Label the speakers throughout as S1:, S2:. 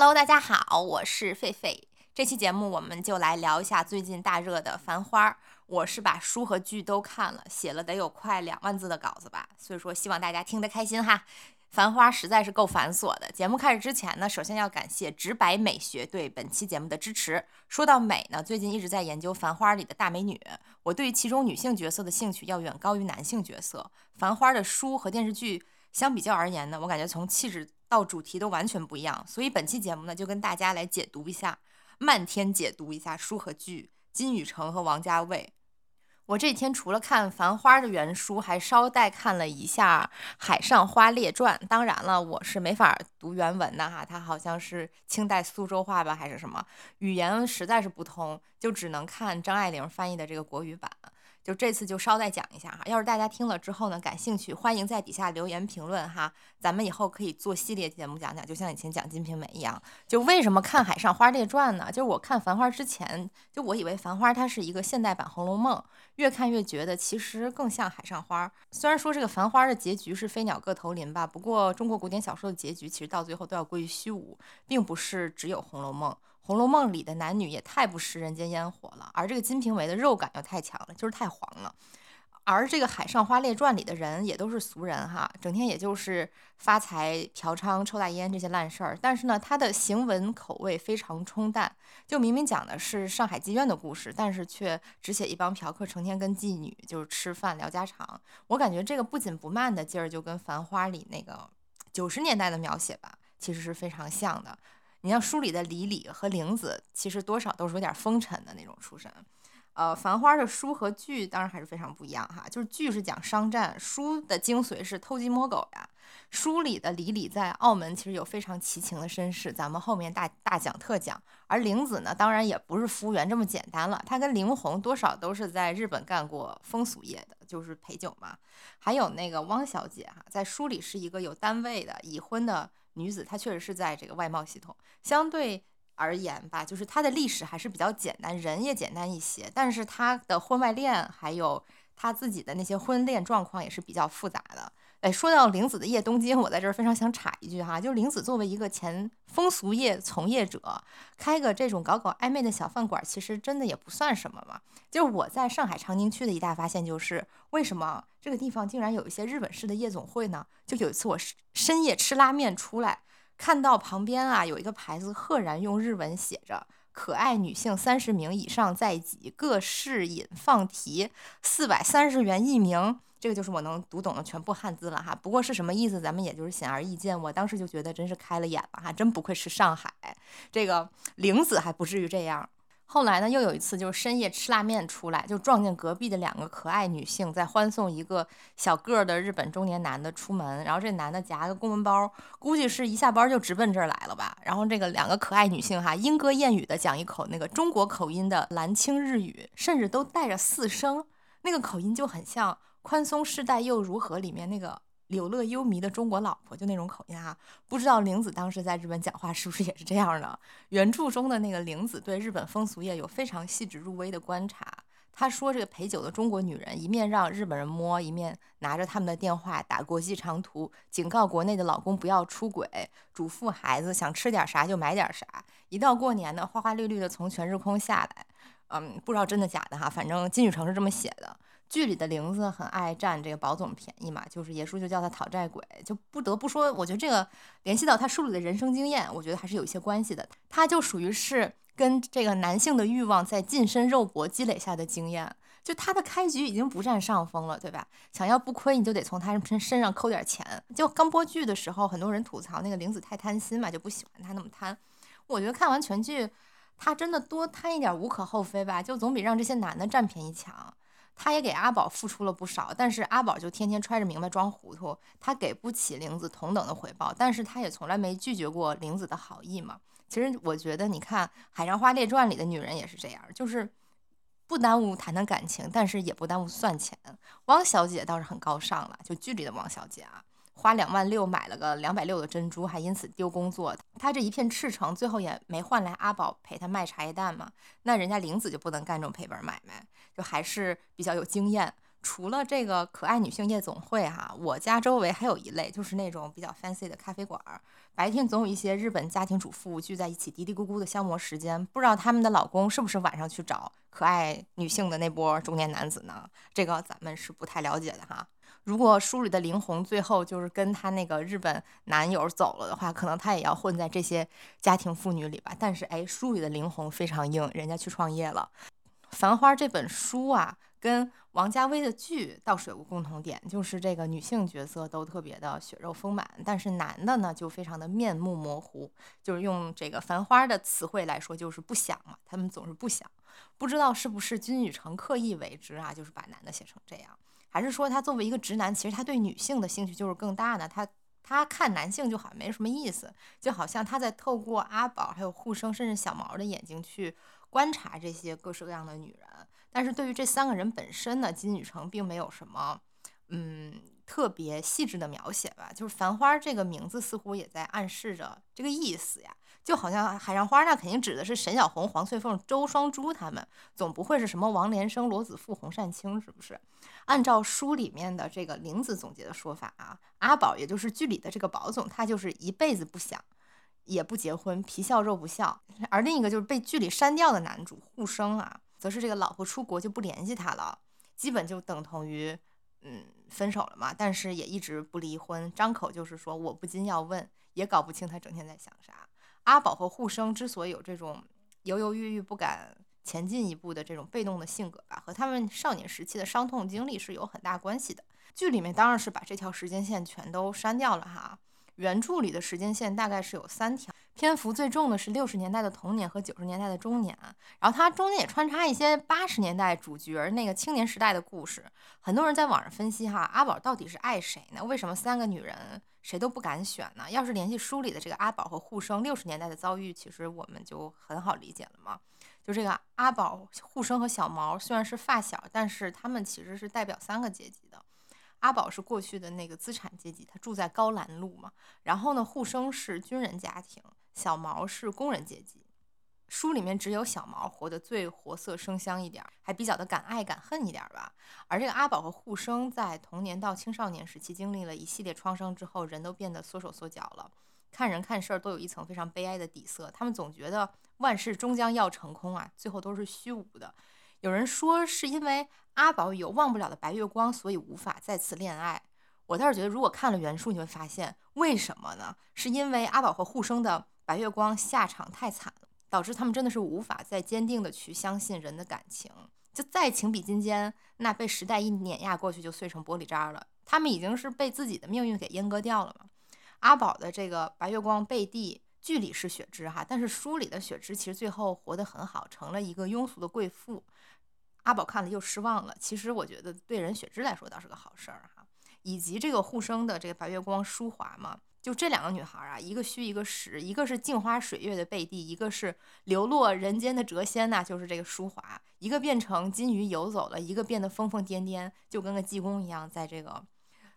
S1: Hello，大家好，我是狒狒。这期节目我们就来聊一下最近大热的《繁花》。我是把书和剧都看了，写了得有快两万字的稿子吧，所以说希望大家听得开心哈。《繁花》实在是够繁琐的。节目开始之前呢，首先要感谢直白美学对本期节目的支持。说到美呢，最近一直在研究《繁花》里的大美女，我对于其中女性角色的兴趣要远高于男性角色。《繁花》的书和电视剧相比较而言呢，我感觉从气质。到主题都完全不一样，所以本期节目呢，就跟大家来解读一下，漫天解读一下书和剧，金宇澄和王家卫。我这几天除了看《繁花》的原书，还捎带看了一下《海上花列传》。当然了，我是没法读原文的哈，它好像是清代苏州话吧，还是什么，语言实在是不通，就只能看张爱玲翻译的这个国语版。就这次就捎带讲一下哈，要是大家听了之后呢感兴趣，欢迎在底下留言评论哈，咱们以后可以做系列节目讲讲，就像以前讲《金瓶梅》一样。就为什么看《海上花列传》呢？就是我看《繁花》之前，就我以为《繁花》它是一个现代版《红楼梦》，越看越觉得其实更像《海上花》。虽然说这个《繁花》的结局是飞鸟各投林吧，不过中国古典小说的结局其实到最后都要归于虚无，并不是只有《红楼梦》。《红楼梦》里的男女也太不食人间烟火了，而这个《金瓶梅》的肉感又太强了，就是太黄了。而这个《海上花列传》里的人也都是俗人哈，整天也就是发财、嫖娼、抽大烟这些烂事儿。但是呢，他的行文口味非常冲淡，就明明讲的是上海妓院的故事，但是却只写一帮嫖客成天跟妓女就是吃饭聊家常。我感觉这个不紧不慢的劲儿，就跟《繁花》里那个九十年代的描写吧，其实是非常像的。你像书里的李李和玲子，其实多少都是有点风尘的那种出身。呃，繁花的书和剧当然还是非常不一样哈，就是剧是讲商战，书的精髓是偷鸡摸狗呀。书里的李李在澳门其实有非常奇情的身世，咱们后面大大讲特讲。而玲子呢，当然也不是服务员这么简单了，她跟林红多少都是在日本干过风俗业的，就是陪酒嘛。还有那个汪小姐哈，在书里是一个有单位的已婚的。女子她确实是在这个外贸系统，相对而言吧，就是她的历史还是比较简单，人也简单一些。但是她的婚外恋还有她自己的那些婚恋状况也是比较复杂的。哎，说到玲子的叶东京，我在这儿非常想插一句哈，就玲子作为一个前风俗业从业者，开个这种搞搞暧昧的小饭馆，其实真的也不算什么嘛。就是我在上海长宁区的一大发现就是，为什么这个地方竟然有一些日本式的夜总会呢？就有一次我深夜吃拉面出来，看到旁边啊有一个牌子，赫然用日文写着“可爱女性三十名以上在即，各试饮放题，四百三十元一名”。这个就是我能读懂的全部汉字了哈，不过是什么意思，咱们也就是显而易见。我当时就觉得真是开了眼了哈，真不愧是上海，这个玲子还不至于这样。后来呢，又有一次就是深夜吃拉面出来，就撞见隔壁的两个可爱女性在欢送一个小个儿的日本中年男的出门，然后这男的夹个公文包，估计是一下班就直奔这儿来了吧。然后这个两个可爱女性哈，莺歌燕语的讲一口那个中国口音的蓝清日语，甚至都带着四声，那个口音就很像。宽松世代又如何？里面那个柳乐幽弥的中国老婆就那种口音啊，不知道玲子当时在日本讲话是不是也是这样的？原著中的那个玲子对日本风俗业有非常细致入微的观察。她说，这个陪酒的中国女人一面让日本人摸，一面拿着他们的电话打国际长途，警告国内的老公不要出轨，嘱咐孩子想吃点啥就买点啥。一到过年呢，花花绿绿的从全日空下来，嗯，不知道真的假的哈，反正金宇成是这么写的。剧里的玲子很爱占这个宝总便宜嘛，就是爷叔就叫他讨债鬼，就不得不说，我觉得这个联系到他书里的人生经验，我觉得还是有一些关系的。他就属于是跟这个男性的欲望在近身肉搏积累下的经验，就他的开局已经不占上风了，对吧？想要不亏，你就得从他身身上抠点钱。就刚播剧的时候，很多人吐槽那个玲子太贪心嘛，就不喜欢他那么贪。我觉得看完全剧，他真的多贪一点无可厚非吧，就总比让这些男的占便宜强。他也给阿宝付出了不少，但是阿宝就天天揣着明白装糊涂，他给不起玲子同等的回报，但是他也从来没拒绝过玲子的好意嘛。其实我觉得，你看《海上花列传》里的女人也是这样，就是不耽误谈谈感情，但是也不耽误算钱。汪小姐倒是很高尚了，就剧里的汪小姐啊。花两万六买了个两百六的珍珠，还因此丢工作。他这一片赤诚，最后也没换来阿宝陪他卖茶叶蛋嘛？那人家玲子就不能干这种赔本买卖，就还是比较有经验。除了这个可爱女性夜总会哈，我家周围还有一类，就是那种比较 fancy 的咖啡馆儿。白天总有一些日本家庭主妇聚在一起嘀嘀咕咕的消磨时间，不知道他们的老公是不是晚上去找可爱女性的那波中年男子呢？这个咱们是不太了解的哈。如果书里的林红最后就是跟她那个日本男友走了的话，可能她也要混在这些家庭妇女里吧。但是哎，书里的林红非常硬，人家去创业了。《繁花》这本书啊，跟王家卫的剧倒是有个共同点，就是这个女性角色都特别的血肉丰满，但是男的呢就非常的面目模糊。就是用这个《繁花》的词汇来说，就是不想嘛，他们总是不想。不知道是不是金宇澄刻意为之啊，就是把男的写成这样，还是说他作为一个直男，其实他对女性的兴趣就是更大呢？他他看男性就好像没什么意思，就好像他在透过阿宝、还有护生，甚至小毛的眼睛去。观察这些各式各样的女人，但是对于这三个人本身呢，金宇澄并没有什么，嗯，特别细致的描写吧。就是繁花这个名字似乎也在暗示着这个意思呀，就好像海上花那肯定指的是沈小红、黄翠凤、周双珠他们，总不会是什么王连生、罗子富、洪善清，是不是？按照书里面的这个玲子总结的说法啊，阿宝也就是剧里的这个宝总，他就是一辈子不想。也不结婚，皮笑肉不笑。而另一个就是被剧里删掉的男主护生啊，则是这个老婆出国就不联系他了，基本就等同于嗯分手了嘛。但是也一直不离婚，张口就是说我不禁要问，也搞不清他整天在想啥。阿宝和护生之所以有这种犹犹豫豫不敢前进一步的这种被动的性格吧，和他们少年时期的伤痛经历是有很大关系的。剧里面当然是把这条时间线全都删掉了哈。原著里的时间线大概是有三条，篇幅最重的是六十年代的童年和九十年代的中年，然后它中间也穿插一些八十年代主角那个青年时代的故事。很多人在网上分析哈，阿宝到底是爱谁呢？为什么三个女人谁都不敢选呢？要是联系书里的这个阿宝和护生六十年代的遭遇，其实我们就很好理解了嘛。就这个阿宝、护生和小毛虽然是发小，但是他们其实是代表三个阶级的。阿宝是过去的那个资产阶级，他住在高兰路嘛。然后呢，护生是军人家庭，小毛是工人阶级。书里面只有小毛活得最活色生香一点，还比较的敢爱敢恨一点吧。而这个阿宝和护生在童年到青少年时期经历了一系列创伤之后，人都变得缩手缩脚了，看人看事儿都有一层非常悲哀的底色。他们总觉得万事终将要成空啊，最后都是虚无的。有人说是因为阿宝有忘不了的白月光，所以无法再次恋爱。我倒是觉得，如果看了原书，你会发现为什么呢？是因为阿宝和护生的白月光下场太惨了，导致他们真的是无法再坚定的去相信人的感情。就再情比金坚，那被时代一碾压过去就碎成玻璃渣了。他们已经是被自己的命运给阉割掉了嘛。阿宝的这个白月光贝蒂，剧里是雪芝哈，但是书里的雪芝其实最后活得很好，成了一个庸俗的贵妇。阿宝看了又失望了。其实我觉得对人雪芝来说倒是个好事儿哈，以及这个护生的这个白月光淑华嘛，就这两个女孩啊，一个虚一个实，一个是镜花水月的贝蒂，一个是流落人间的谪仙呐，就是这个淑华，一个变成金鱼游走了，一个变得疯疯癫癫，就跟个济公一样，在这个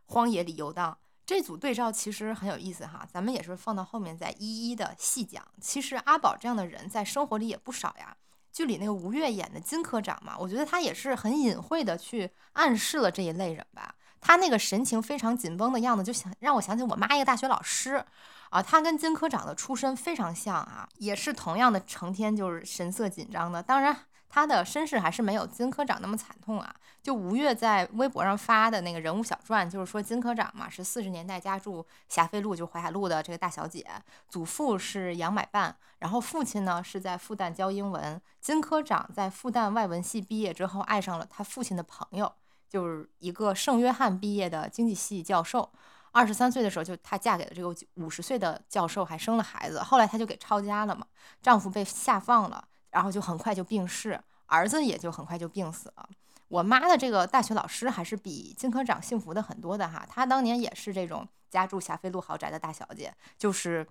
S1: 荒野里游荡。这组对照其实很有意思哈，咱们也是放到后面再一一的细讲。其实阿宝这样的人在生活里也不少呀。剧里那个吴越演的金科长嘛，我觉得他也是很隐晦的去暗示了这一类人吧。他那个神情非常紧绷的样子，就想让我想起我妈一个大学老师啊。他跟金科长的出身非常像啊，也是同样的成天就是神色紧张的。当然。他的身世还是没有金科长那么惨痛啊！就吴越在微博上发的那个人物小传，就是说金科长嘛是四十年代家住霞飞路，就淮海路的这个大小姐，祖父是杨买办，然后父亲呢是在复旦教英文。金科长在复旦外文系毕业之后，爱上了他父亲的朋友，就是一个圣约翰毕业的经济系教授。二十三岁的时候，就她嫁给了这个五十岁的教授，还生了孩子。后来她就给抄家了嘛，丈夫被下放了。然后就很快就病逝，儿子也就很快就病死了。我妈的这个大学老师还是比金科长幸福的很多的哈，她当年也是这种家住霞飞路豪宅的大小姐，就是，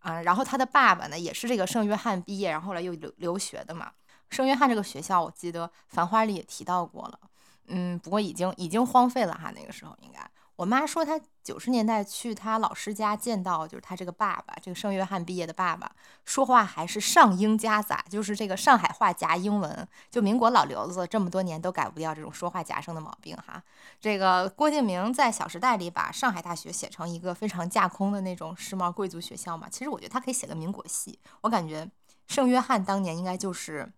S1: 啊，然后她的爸爸呢也是这个圣约翰毕业，然后后来又留留学的嘛。圣约翰这个学校，我记得《繁花》里也提到过了，嗯，不过已经已经荒废了哈，那个时候应该。我妈说，她九十年代去她老师家见到，就是她这个爸爸，这个圣约翰毕业的爸爸，说话还是上英夹杂，就是这个上海话夹英文。就民国老刘子这么多年都改不掉这种说话夹生的毛病哈。这个郭敬明在《小时代》里把上海大学写成一个非常架空的那种时髦贵族学校嘛，其实我觉得他可以写个民国系。我感觉圣约翰当年应该就是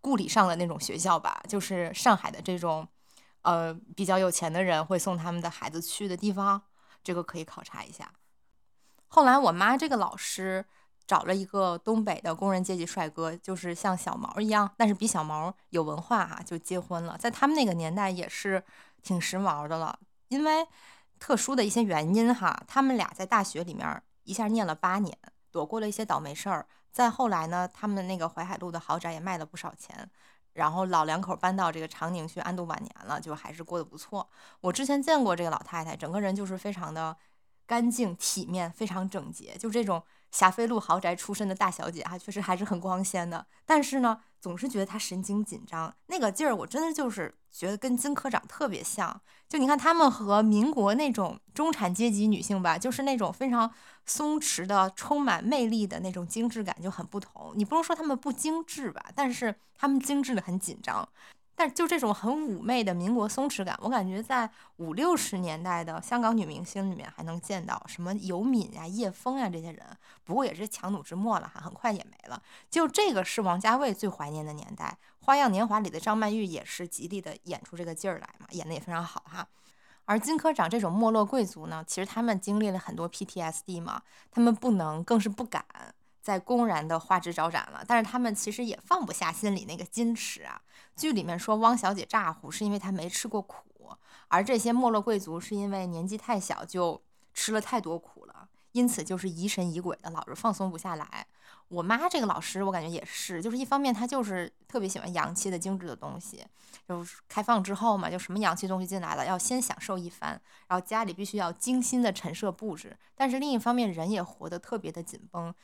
S1: 故里上的那种学校吧，就是上海的这种。呃，比较有钱的人会送他们的孩子去的地方，这个可以考察一下。后来我妈这个老师找了一个东北的工人阶级帅哥，就是像小毛一样，但是比小毛有文化哈，就结婚了。在他们那个年代也是挺时髦的了，因为特殊的一些原因哈，他们俩在大学里面一下念了八年，躲过了一些倒霉事儿。再后来呢，他们那个淮海路的豪宅也卖了不少钱。然后老两口搬到这个长宁去安度晚年了，就还是过得不错。我之前见过这个老太太，整个人就是非常的干净体面，非常整洁，就这种。霞飞路豪宅出身的大小姐哈，确实还是很光鲜的。但是呢，总是觉得她神经紧张，那个劲儿，我真的就是觉得跟金科长特别像。就你看，他们和民国那种中产阶级女性吧，就是那种非常松弛的、充满魅力的那种精致感就很不同。你不能说他们不精致吧，但是他们精致的很紧张。但就这种很妩媚的民国松弛感，我感觉在五六十年代的香港女明星里面还能见到，什么尤敏呀、叶枫呀这些人，不过也是强弩之末了哈，很快也没了。就这个是王家卫最怀念的年代，《花样年华》里的张曼玉也是极力的演出这个劲儿来嘛，演的也非常好哈。而金科长这种没落贵族呢，其实他们经历了很多 PTSD 嘛，他们不能，更是不敢。在公然的花枝招展了，但是他们其实也放不下心里那个矜持啊。剧里面说汪小姐咋呼，是因为她没吃过苦，而这些没落贵族是因为年纪太小就吃了太多苦了，因此就是疑神疑鬼的，老是放松不下来。我妈这个老师，我感觉也是，就是一方面她就是特别喜欢洋气的精致的东西，就是开放之后嘛，就什么洋气东西进来了，要先享受一番，然后家里必须要精心的陈设布置。但是另一方面，人也活得特别的紧绷。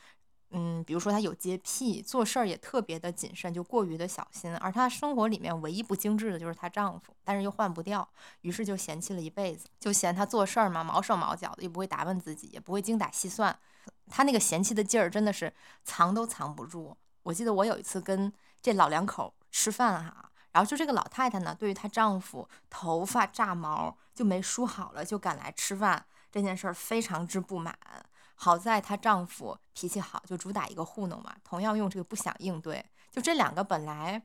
S1: 嗯，比如说他有洁癖，做事儿也特别的谨慎，就过于的小心。而她生活里面唯一不精致的就是她丈夫，但是又换不掉，于是就嫌弃了一辈子，就嫌他做事儿嘛毛手毛脚的，又不会打扮自己，也不会精打细算。她那个嫌弃的劲儿真的是藏都藏不住。我记得我有一次跟这老两口吃饭哈，然后就这个老太太呢，对于她丈夫头发炸毛就没梳好了就赶来吃饭这件事儿非常之不满。好在她丈夫脾气好，就主打一个糊弄嘛。同样用这个不想应对，就这两个本来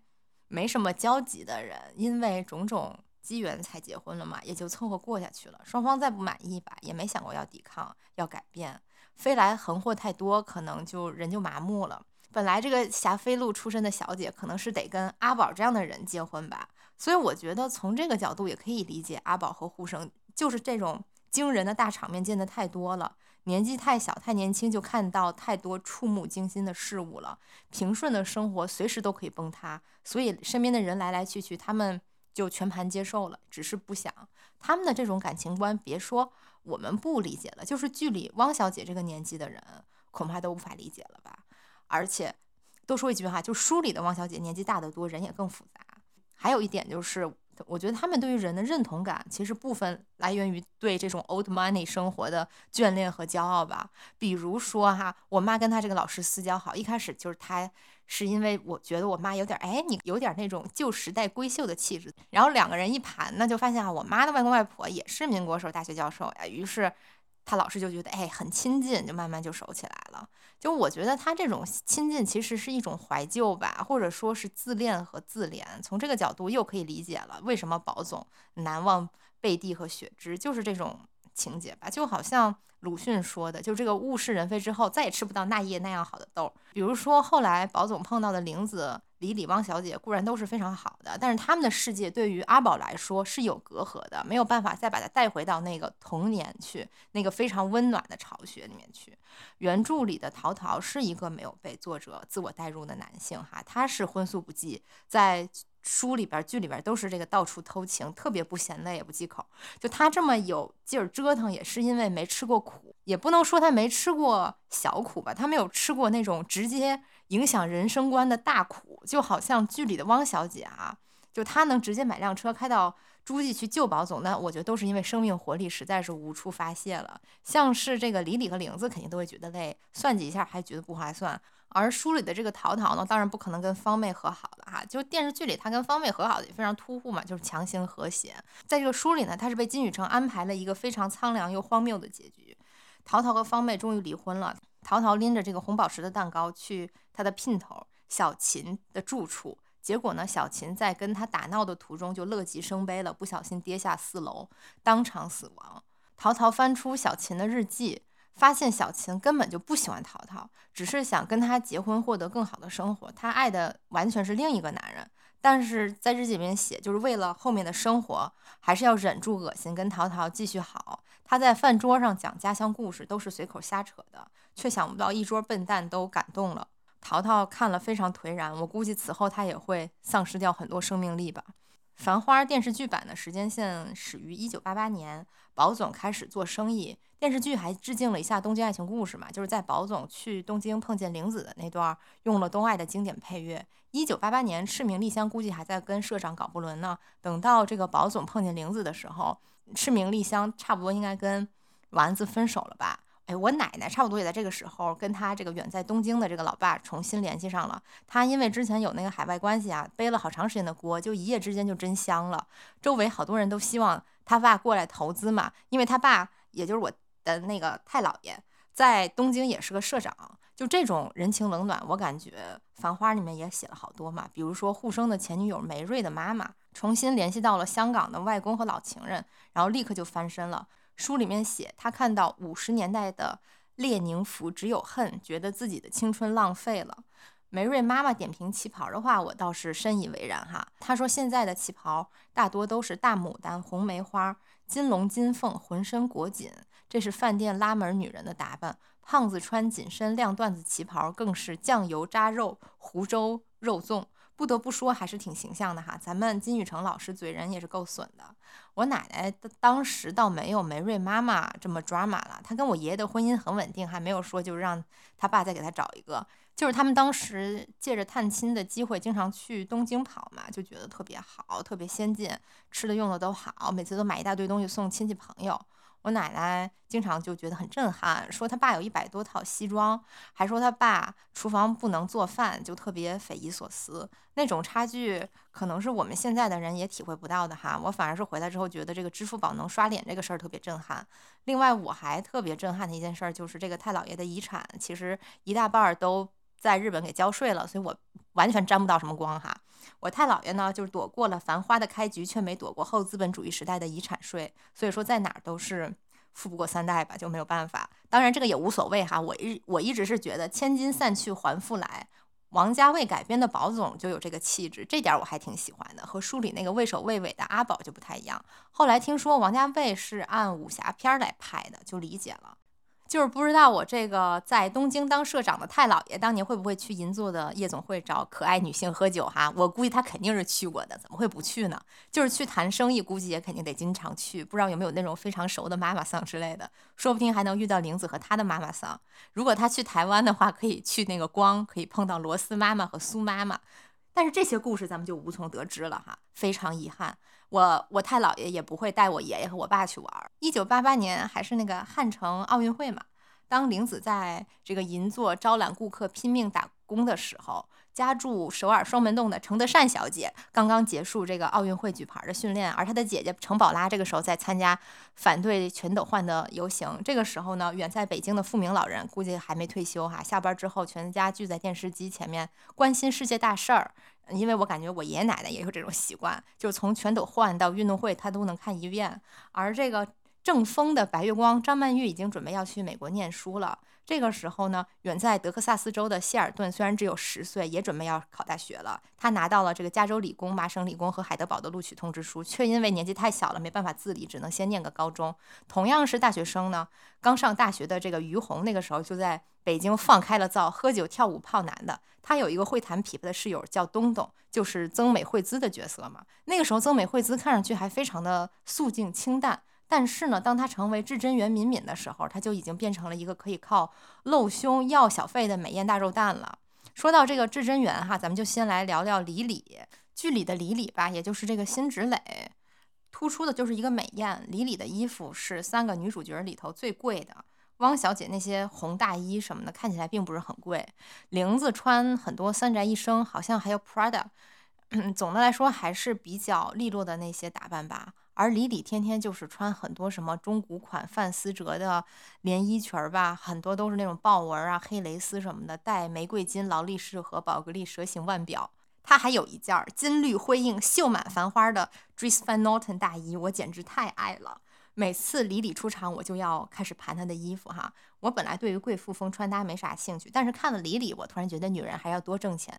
S1: 没什么交集的人，因为种种机缘才结婚了嘛，也就凑合过下去了。双方再不满意吧，也没想过要抵抗、要改变。飞来横祸太多，可能就人就麻木了。本来这个霞飞路出身的小姐，可能是得跟阿宝这样的人结婚吧。所以我觉得从这个角度也可以理解，阿宝和呼声就是这种惊人的大场面见得太多了。年纪太小，太年轻，就看到太多触目惊心的事物了。平顺的生活随时都可以崩塌，所以身边的人来来去去，他们就全盘接受了，只是不想他们的这种感情观。别说我们不理解了，就是剧里汪小姐这个年纪的人，恐怕都无法理解了吧。而且多说一句话，就书里的汪小姐年纪大得多，人也更复杂。还有一点就是。我觉得他们对于人的认同感，其实部分来源于对这种 old money 生活的眷恋和骄傲吧。比如说哈，我妈跟她这个老师私交好，一开始就是她是因为我觉得我妈有点哎，你有点那种旧时代闺秀的气质。然后两个人一盘呢，就发现啊，我妈的外公外婆也是民国时候大学教授呀，于是。他老师就觉得，哎，很亲近，就慢慢就熟起来了。就我觉得他这种亲近其实是一种怀旧吧，或者说是自恋和自怜。从这个角度又可以理解了，为什么宝总难忘贝蒂和雪芝，就是这种情节吧。就好像鲁迅说的，就这个物是人非之后，再也吃不到那夜那样好的豆。比如说后来宝总碰到的玲子。李李汪小姐固然都是非常好的，但是他们的世界对于阿宝来说是有隔阂的，没有办法再把他带回到那个童年去，那个非常温暖的巢穴里面去。原著里的陶陶是一个没有被作者自我代入的男性，哈，他是荤素不忌，在。书里边、剧里边都是这个到处偷情，特别不嫌累也不忌口。就他这么有劲儿折腾，也是因为没吃过苦，也不能说他没吃过小苦吧。他没有吃过那种直接影响人生观的大苦，就好像剧里的汪小姐啊，就她能直接买辆车开到诸暨去救宝总，那我觉得都是因为生命活力实在是无处发泄了。像是这个李李和玲子肯定都会觉得累，算计一下还觉得不划算。而书里的这个淘淘呢，当然不可能跟方妹和好了哈。就电视剧里他跟方妹和好的也非常突兀嘛，就是强行和谐。在这个书里呢，他是被金宇成安排了一个非常苍凉又荒谬的结局。淘淘和方妹终于离婚了，淘淘拎着这个红宝石的蛋糕去他的姘头小琴的住处。结果呢？小琴在跟他打闹的途中就乐极生悲了，不小心跌下四楼，当场死亡。淘淘翻出小琴的日记，发现小琴根本就不喜欢淘淘，只是想跟他结婚，获得更好的生活。他爱的完全是另一个男人。但是在日记里面写，就是为了后面的生活，还是要忍住恶心，跟淘淘继续好。他在饭桌上讲家乡故事，都是随口瞎扯的，却想不到一桌笨蛋都感动了。淘淘看了非常颓然，我估计此后他也会丧失掉很多生命力吧。《繁花》电视剧版的时间线始于一九八八年，宝总开始做生意。电视剧还致敬了一下《东京爱情故事》嘛，就是在宝总去东京碰见玲子的那段，用了东爱的经典配乐。一九八八年，赤名丽香估计还在跟社长搞不伦呢。等到这个宝总碰见玲子的时候，赤名丽香差不多应该跟丸子分手了吧。哎，我奶奶差不多也在这个时候跟他这个远在东京的这个老爸重新联系上了。他因为之前有那个海外关系啊，背了好长时间的锅，就一夜之间就真香了。周围好多人都希望他爸过来投资嘛，因为他爸也就是我的那个太姥爷，在东京也是个社长。就这种人情冷暖，我感觉《繁花》里面也写了好多嘛。比如说沪生的前女友梅瑞的妈妈重新联系到了香港的外公和老情人，然后立刻就翻身了。书里面写，他看到五十年代的列宁服只有恨，觉得自己的青春浪费了。梅瑞妈妈点评旗袍的话，我倒是深以为然哈。她说现在的旗袍大多都是大牡丹、红梅花、金龙金凤，浑身裹紧，这是饭店拉门女人的打扮。胖子穿紧身亮缎子旗袍，更是酱油扎肉、湖州肉粽。不得不说，还是挺形象的哈。咱们金宇成老师嘴人也是够损的。我奶奶当时倒没有梅瑞妈妈这么抓马了，她跟我爷爷的婚姻很稳定，还没有说就让他爸再给他找一个。就是他们当时借着探亲的机会，经常去东京跑嘛，就觉得特别好，特别先进，吃的用的都好，每次都买一大堆东西送亲戚朋友。我奶奶经常就觉得很震撼，说他爸有一百多套西装，还说他爸厨房不能做饭，就特别匪夷所思。那种差距可能是我们现在的人也体会不到的哈。我反而是回来之后觉得这个支付宝能刷脸这个事儿特别震撼。另外，我还特别震撼的一件事儿就是这个太姥爷的遗产，其实一大半儿都在日本给交税了，所以我完全沾不到什么光哈。我太姥爷呢，就是躲过了繁花的开局，却没躲过后资本主义时代的遗产税，所以说在哪儿都是富不过三代吧，就没有办法。当然这个也无所谓哈，我一我一直是觉得千金散去还复来，王家卫改编的宝总就有这个气质，这点我还挺喜欢的，和书里那个畏首畏尾的阿宝就不太一样。后来听说王家卫是按武侠片来拍的，就理解了。就是不知道我这个在东京当社长的太姥爷当年会不会去银座的夜总会找可爱女性喝酒哈？我估计他肯定是去过的，怎么会不去呢？就是去谈生意，估计也肯定得经常去。不知道有没有那种非常熟的妈妈桑之类的，说不定还能遇到玲子和她的妈妈桑。如果他去台湾的话，可以去那个光，可以碰到罗斯妈妈和苏妈妈。但是这些故事咱们就无从得知了哈，非常遗憾。我我太姥爷也不会带我爷爷和我爸去玩。一九八八年还是那个汉城奥运会嘛，当玲子在这个银座招揽顾客拼命打工的时候，家住首尔双门洞的程德善小姐刚刚结束这个奥运会举牌的训练，而她的姐姐程宝拉这个时候在参加反对全斗焕的游行。这个时候呢，远在北京的富明老人估计还没退休哈，下班之后全家聚在电视机前面关心世界大事儿。因为我感觉我爷爷奶奶也有这种习惯，就是从全斗焕到运动会，他都能看一遍。而这个正风的白月光张曼玉已经准备要去美国念书了。这个时候呢，远在德克萨斯州的谢尔顿虽然只有十岁，也准备要考大学了。他拿到了这个加州理工、麻省理工和海德堡的录取通知书，却因为年纪太小了，没办法自理，只能先念个高中。同样是大学生呢，刚上大学的这个于红，那个时候就在北京放开了造，喝酒跳舞泡男的。他有一个会弹琵琶的室友叫东东，就是曾美惠子的角色嘛。那个时候曾美惠子看上去还非常的素净清淡。但是呢，当他成为至真园敏敏的时候，他就已经变成了一个可以靠露胸要小费的美艳大肉蛋了。说到这个至真园哈，咱们就先来聊聊李李剧里的李李吧，也就是这个辛芷蕾。突出的就是一个美艳。李李的衣服是三个女主角里头最贵的，汪小姐那些红大衣什么的看起来并不是很贵。玲子穿很多三宅一生，好像还有 Prada。总的来说还是比较利落的那些打扮吧。而李李天天就是穿很多什么中古款范思哲的连衣裙儿吧，很多都是那种豹纹啊、黑蕾丝什么的，带玫瑰金劳力士和宝格丽蛇形腕表。她还有一件金绿辉映、绣满繁花的 Dries Van Noten 大衣，我简直太爱了。每次李李出场，我就要开始盘她的衣服哈。我本来对于贵妇风穿搭没啥兴趣，但是看了李李，我突然觉得女人还要多挣钱。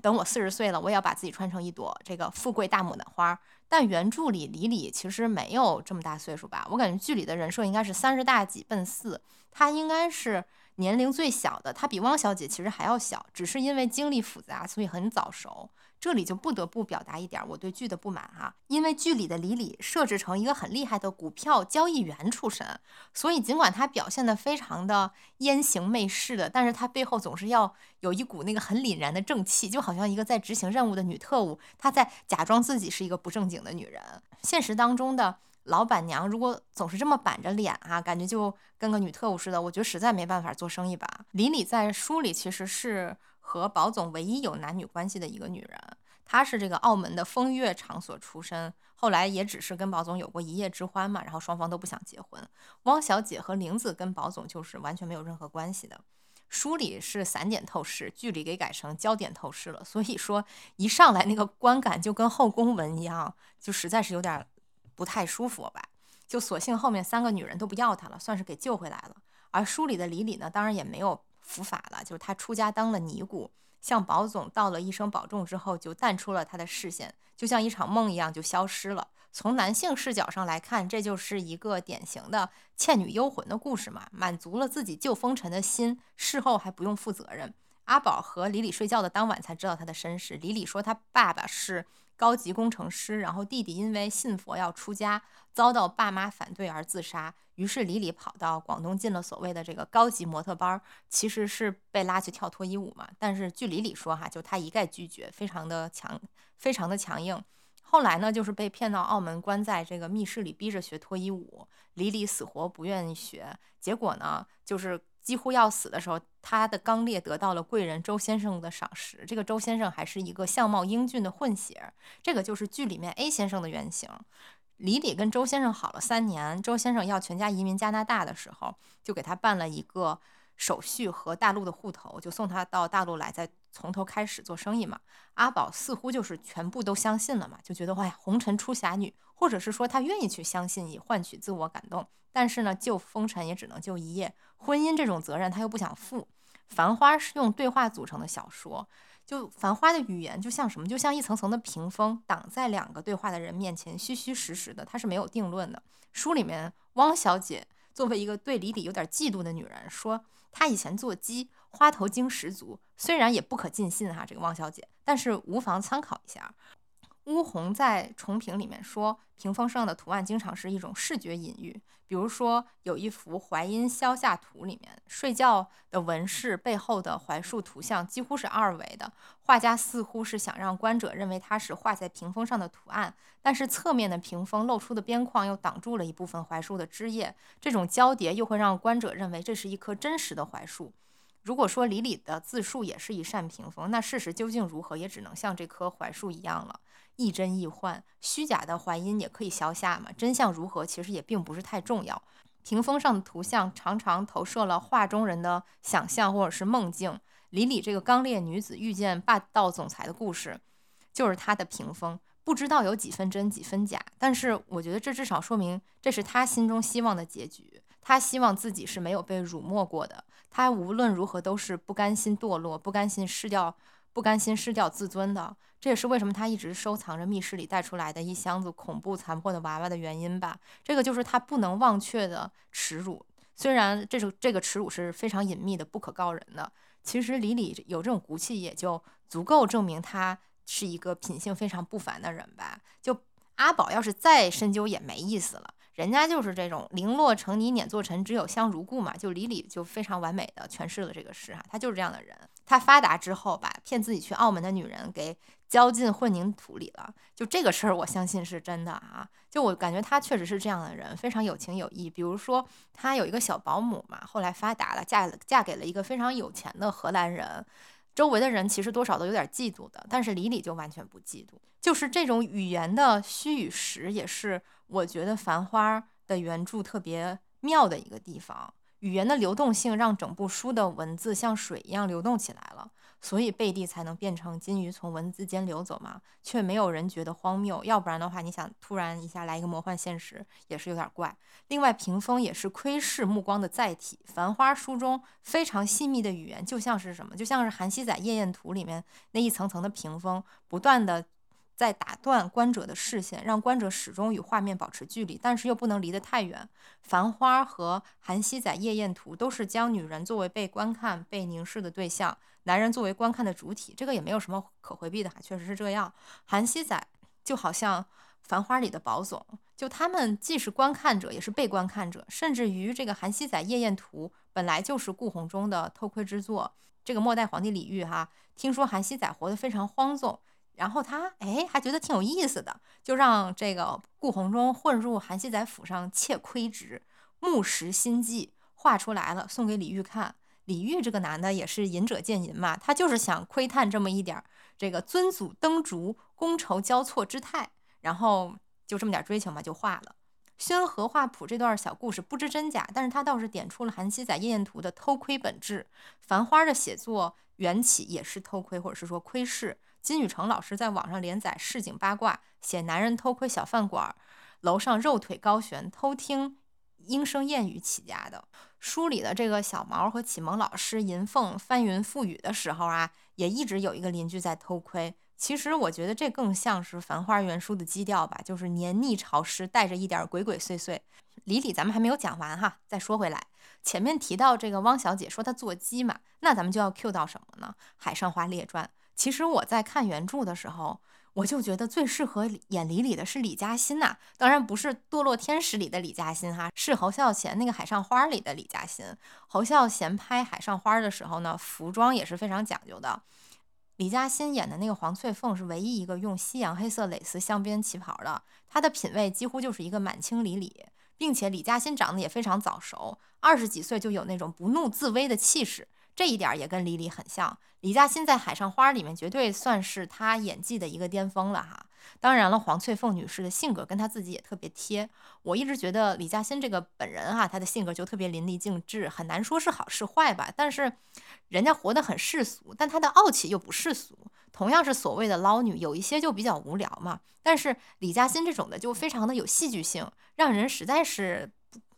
S1: 等我四十岁了，我也要把自己穿成一朵这个富贵大牡丹花。但原著里李李其实没有这么大岁数吧？我感觉剧里的人设应该是三十大几奔四，她应该是年龄最小的，她比汪小姐其实还要小，只是因为经历复杂，所以很早熟。这里就不得不表达一点我对剧的不满哈，因为剧里的李李设置成一个很厉害的股票交易员出身，所以尽管她表现的非常的烟行媚事的，但是她背后总是要有一股那个很凛然的正气，就好像一个在执行任务的女特务，她在假装自己是一个不正经的女人。现实当中的老板娘如果总是这么板着脸啊，感觉就跟个女特务似的，我觉得实在没办法做生意吧。李李在书里其实是。和宝总唯一有男女关系的一个女人，她是这个澳门的风月场所出身，后来也只是跟宝总有过一夜之欢嘛，然后双方都不想结婚。汪小姐和玲子跟宝总就是完全没有任何关系的。书里是散点透视，剧里给改成焦点透视了，所以说一上来那个观感就跟后宫文一样，就实在是有点不太舒服吧。就索性后面三个女人都不要他了，算是给救回来了。而书里的李李呢，当然也没有。伏法了，就是他出家当了尼姑，向宝总道了一声保重之后，就淡出了他的视线，就像一场梦一样就消失了。从男性视角上来看，这就是一个典型的倩女幽魂的故事嘛，满足了自己救风尘的心，事后还不用负责任。阿宝和李李睡觉的当晚才知道他的身世，李李说他爸爸是。高级工程师，然后弟弟因为信佛要出家，遭到爸妈反对而自杀。于是李李跑到广东进了所谓的这个高级模特班，其实是被拉去跳脱衣舞嘛。但是据李李说哈，就他一概拒绝，非常的强，非常的强硬。后来呢，就是被骗到澳门，关在这个密室里，逼着学脱衣舞。李李死活不愿意学，结果呢，就是。几乎要死的时候，他的刚烈得到了贵人周先生的赏识。这个周先生还是一个相貌英俊的混血，这个就是剧里面 A 先生的原型。李李跟周先生好了三年，周先生要全家移民加拿大的时候，就给他办了一个手续和大陆的户头，就送他到大陆来，再从头开始做生意嘛。阿宝似乎就是全部都相信了嘛，就觉得哇，红尘出侠女，或者是说他愿意去相信，以换取自我感动。但是呢，救风尘也只能救一夜，婚姻这种责任他又不想负。《繁花》是用对话组成的小说，就《繁花》的语言就像什么？就像一层层的屏风挡在两个对话的人面前，虚虚实实的，它是没有定论的。书里面，汪小姐作为一个对李李有点嫉妒的女人，说她以前做鸡，花头精十足。虽然也不可尽信哈，这个汪小姐，但是无妨参考一下。乌红在重评里面说，屏风上的图案经常是一种视觉隐喻。比如说，有一幅《淮阴消夏图》里面，睡觉的纹饰背后的槐树图像几乎是二维的，画家似乎是想让观者认为它是画在屏风上的图案，但是侧面的屏风露出的边框又挡住了一部分槐树的枝叶，这种交叠又会让观者认为这是一棵真实的槐树。如果说李李的自述也是一扇屏风，那事实究竟如何，也只能像这棵槐树一样了。亦真亦幻，虚假的淮阴也可以消夏嘛？真相如何，其实也并不是太重要。屏风上的图像常常投射了画中人的想象或者是梦境。李李这个刚烈女子遇见霸道总裁的故事，就是她的屏风，不知道有几分真几分假。但是我觉得这至少说明这是她心中希望的结局。她希望自己是没有被辱没过的。她无论如何都是不甘心堕落，不甘心失掉。不甘心失掉自尊的，这也是为什么他一直收藏着密室里带出来的一箱子恐怖残破的娃娃的原因吧。这个就是他不能忘却的耻辱。虽然这种这个耻辱是非常隐秘的、不可告人的，其实李李有这种骨气，也就足够证明他是一个品性非常不凡的人吧。就阿宝要是再深究也没意思了。人家就是这种零落成泥碾作尘，只有香如故嘛。就李李就非常完美的诠释了这个事哈，他就是这样的人。他发达之后，把骗自己去澳门的女人给浇进混凝土里了。就这个事儿，我相信是真的啊。就我感觉他确实是这样的人，非常有情有义。比如说，他有一个小保姆嘛，后来发达了，嫁了嫁给了一个非常有钱的荷兰人。周围的人其实多少都有点嫉妒的，但是李李就完全不嫉妒。就是这种语言的虚与实，也是我觉得《繁花》的原著特别妙的一个地方。语言的流动性让整部书的文字像水一样流动起来了，所以贝蒂才能变成金鱼从文字间流走嘛，却没有人觉得荒谬。要不然的话，你想突然一下来一个魔幻现实，也是有点怪。另外，屏风也是窥视目光的载体。《繁花》书中非常细密的语言，就像是什么？就像是《韩熙载夜宴图》里面那一层层的屏风，不断的。在打断观者的视线，让观者始终与画面保持距离，但是又不能离得太远。《繁花》和《韩熙载夜宴图》都是将女人作为被观看、被凝视的对象，男人作为观看的主体。这个也没有什么可回避的哈，确实是这样。韩熙载就好像《繁花》里的宝总，就他们既是观看者，也是被观看者。甚至于这个《韩熙载夜宴图》本来就是顾闳中的偷窥之作。这个末代皇帝李煜哈，听说韩熙载活得非常荒纵。然后他哎还觉得挺有意思的，就让这个顾闳中混入韩熙载府上窃窥职，目识心计，画出来了，送给李煜看。李煜这个男的也是仁者见仁嘛，他就是想窥探这么一点儿这个尊祖登烛、觥筹交错之态，然后就这么点追求嘛，就画了《宣和画谱》这段小故事，不知真假，但是他倒是点出了韩熙载夜宴图的偷窥本质。繁花的写作缘起也是偷窥，或者是说窥视。金宇成老师在网上连载市井八卦，写男人偷窥小饭馆楼上肉腿高悬，偷听莺声燕语起家的。书里的这个小毛和启蒙老师银凤翻云覆雨的时候啊，也一直有一个邻居在偷窥。其实我觉得这更像是《繁花》原书的基调吧，就是黏腻潮湿，带着一点鬼鬼祟祟。李李，咱们还没有讲完哈，再说回来，前面提到这个汪小姐说她做鸡嘛，那咱们就要 Q 到什么呢？《海上花列传》。其实我在看原著的时候，我就觉得最适合演李李的是李嘉欣呐。当然不是《堕落天使》里的李嘉欣哈，是侯孝贤那个《海上花》里的李嘉欣。侯孝贤拍《海上花》的时候呢，服装也是非常讲究的。李嘉欣演的那个黄翠凤是唯一一个用西洋黑色蕾丝镶边旗袍的，她的品味几乎就是一个满清李李，并且李嘉欣长得也非常早熟，二十几岁就有那种不怒自威的气势。这一点也跟李李很像，李嘉欣在《海上花》里面绝对算是她演技的一个巅峰了哈。当然了，黄翠凤女士的性格跟她自己也特别贴。我一直觉得李嘉欣这个本人哈，她的性格就特别淋漓尽致，很难说是好是坏吧。但是人家活得很世俗，但她的傲气又不世俗。同样是所谓的捞女，有一些就比较无聊嘛。但是李嘉欣这种的就非常的有戏剧性，让人实在是。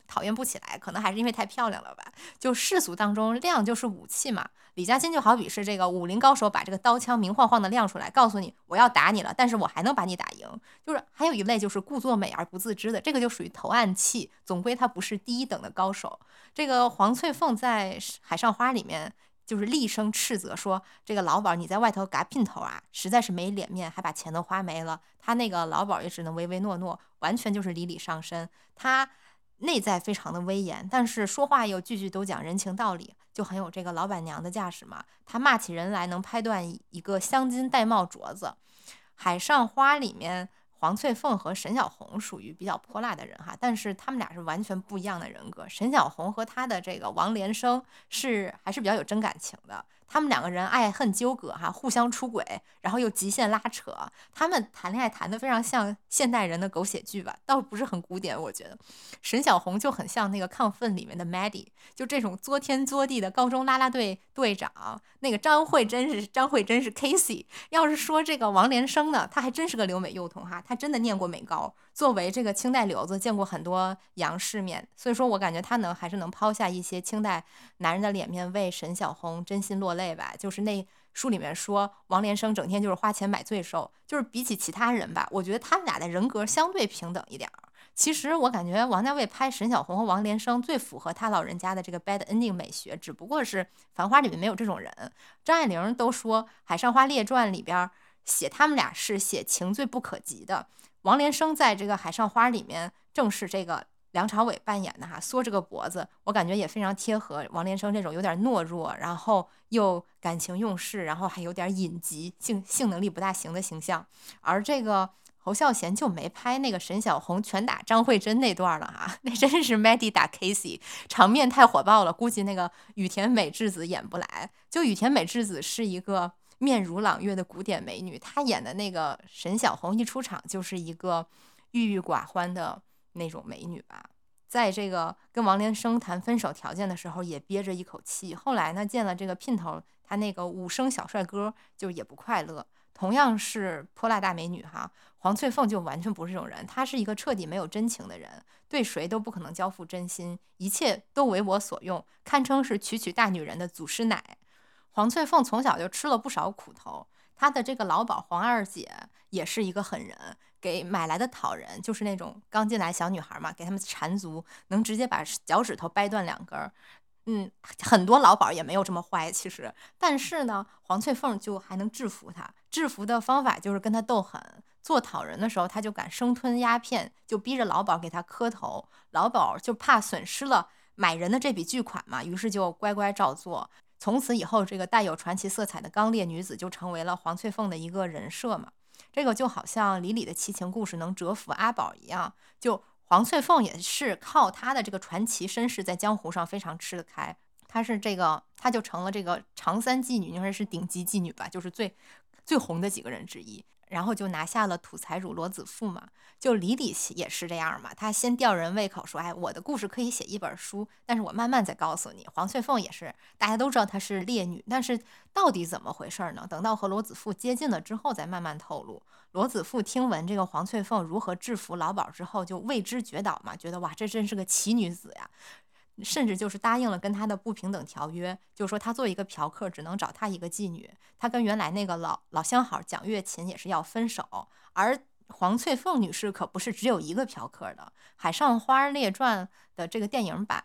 S1: 讨厌不起来，可能还是因为太漂亮了吧？就世俗当中，亮就是武器嘛。李嘉欣就好比是这个武林高手，把这个刀枪明晃晃的亮出来，告诉你我要打你了，但是我还能把你打赢。就是还有一类就是故作美而不自知的，这个就属于投暗器，总归他不是第一等的高手。这个黄翠凤在《海上花》里面就是厉声斥责说：“这个老鸨你在外头嘎姘头啊，实在是没脸面，还把钱都花没了。”他那个老鸨也只能唯唯诺诺，完全就是礼礼上身。他。内在非常的威严，但是说话又句句都讲人情道理，就很有这个老板娘的架势嘛。她骂起人来能拍断一个镶金戴帽镯子。海上花里面，黄翠凤和沈小红属于比较泼辣的人哈，但是他们俩是完全不一样的人格。沈小红和他的这个王连生是还是比较有真感情的。他们两个人爱恨纠葛哈，互相出轨，然后又极限拉扯。他们谈恋爱谈得非常像现代人的狗血剧吧，倒不是很古典。我觉得沈小红就很像那个亢奋里面的 Maddie，就这种作天作地的高中啦啦队队长。那个张慧珍是张慧珍是 Casey。要是说这个王连生呢，他还真是个留美幼童哈，他真的念过美高。作为这个清代留子，见过很多洋世面，所以说我感觉他能还是能抛下一些清代男人的脸面，为沈小红真心落泪吧。就是那书里面说，王连生整天就是花钱买罪受，就是比起其他人吧，我觉得他们俩的人格相对平等一点儿。其实我感觉王家卫拍沈小红和王连生最符合他老人家的这个 bad ending 美学，只不过是《繁花》里面没有这种人。张爱玲都说《海上花列传》里边写他们俩是写情最不可及的。王连生在这个《海上花》里面正是这个梁朝伟扮演的哈，缩着个脖子，我感觉也非常贴合王连生这种有点懦弱，然后又感情用事，然后还有点隐疾、性性能力不大行的形象。而这个侯孝贤就没拍那个沈小红拳打张慧珍那段了哈，那真是 Maddie 打 Casey，场面太火爆了，估计那个羽田美智子演不来。就羽田美智子是一个。面如朗月的古典美女，她演的那个沈小红一出场就是一个郁郁寡欢的那种美女吧。在这个跟王连生谈分手条件的时候，也憋着一口气。后来呢，见了这个姘头，他那个武生小帅哥，就也不快乐。同样是泼辣大美女哈，黄翠凤就完全不是这种人，她是一个彻底没有真情的人，对谁都不可能交付真心，一切都为我所用，堪称是曲曲大女人的祖师奶。黄翠凤从小就吃了不少苦头，她的这个老鸨黄二姐也是一个狠人，给买来的讨人，就是那种刚进来小女孩嘛，给他们缠足，能直接把脚趾头掰断两根儿。嗯，很多老鸨也没有这么坏，其实，但是呢，黄翠凤就还能制服他，制服的方法就是跟他斗狠，做讨人的时候，他就敢生吞鸦片，就逼着老鸨给他磕头，老鸨就怕损失了买人的这笔巨款嘛，于是就乖乖照做。从此以后，这个带有传奇色彩的刚烈女子就成为了黄翠凤的一个人设嘛。这个就好像李李的奇情故事能折服阿宝一样，就黄翠凤也是靠她的这个传奇身世在江湖上非常吃得开。她是这个，她就成了这个长三妓女，应该是顶级妓女吧，就是最最红的几个人之一。然后就拿下了土财主罗子富嘛，就李李也是这样嘛，他先吊人胃口，说，哎，我的故事可以写一本书，但是我慢慢再告诉你。黄翠凤也是，大家都知道她是烈女，但是到底怎么回事呢？等到和罗子富接近了之后，再慢慢透露。罗子富听闻这个黄翠凤如何制服老鸨之后，就为之绝倒嘛，觉得哇，这真是个奇女子呀。甚至就是答应了跟他的不平等条约，就是说他做一个嫖客，只能找他一个妓女。他跟原来那个老老相好蒋月琴也是要分手。而黄翠凤女士可不是只有一个嫖客的，《海上花列传》的这个电影版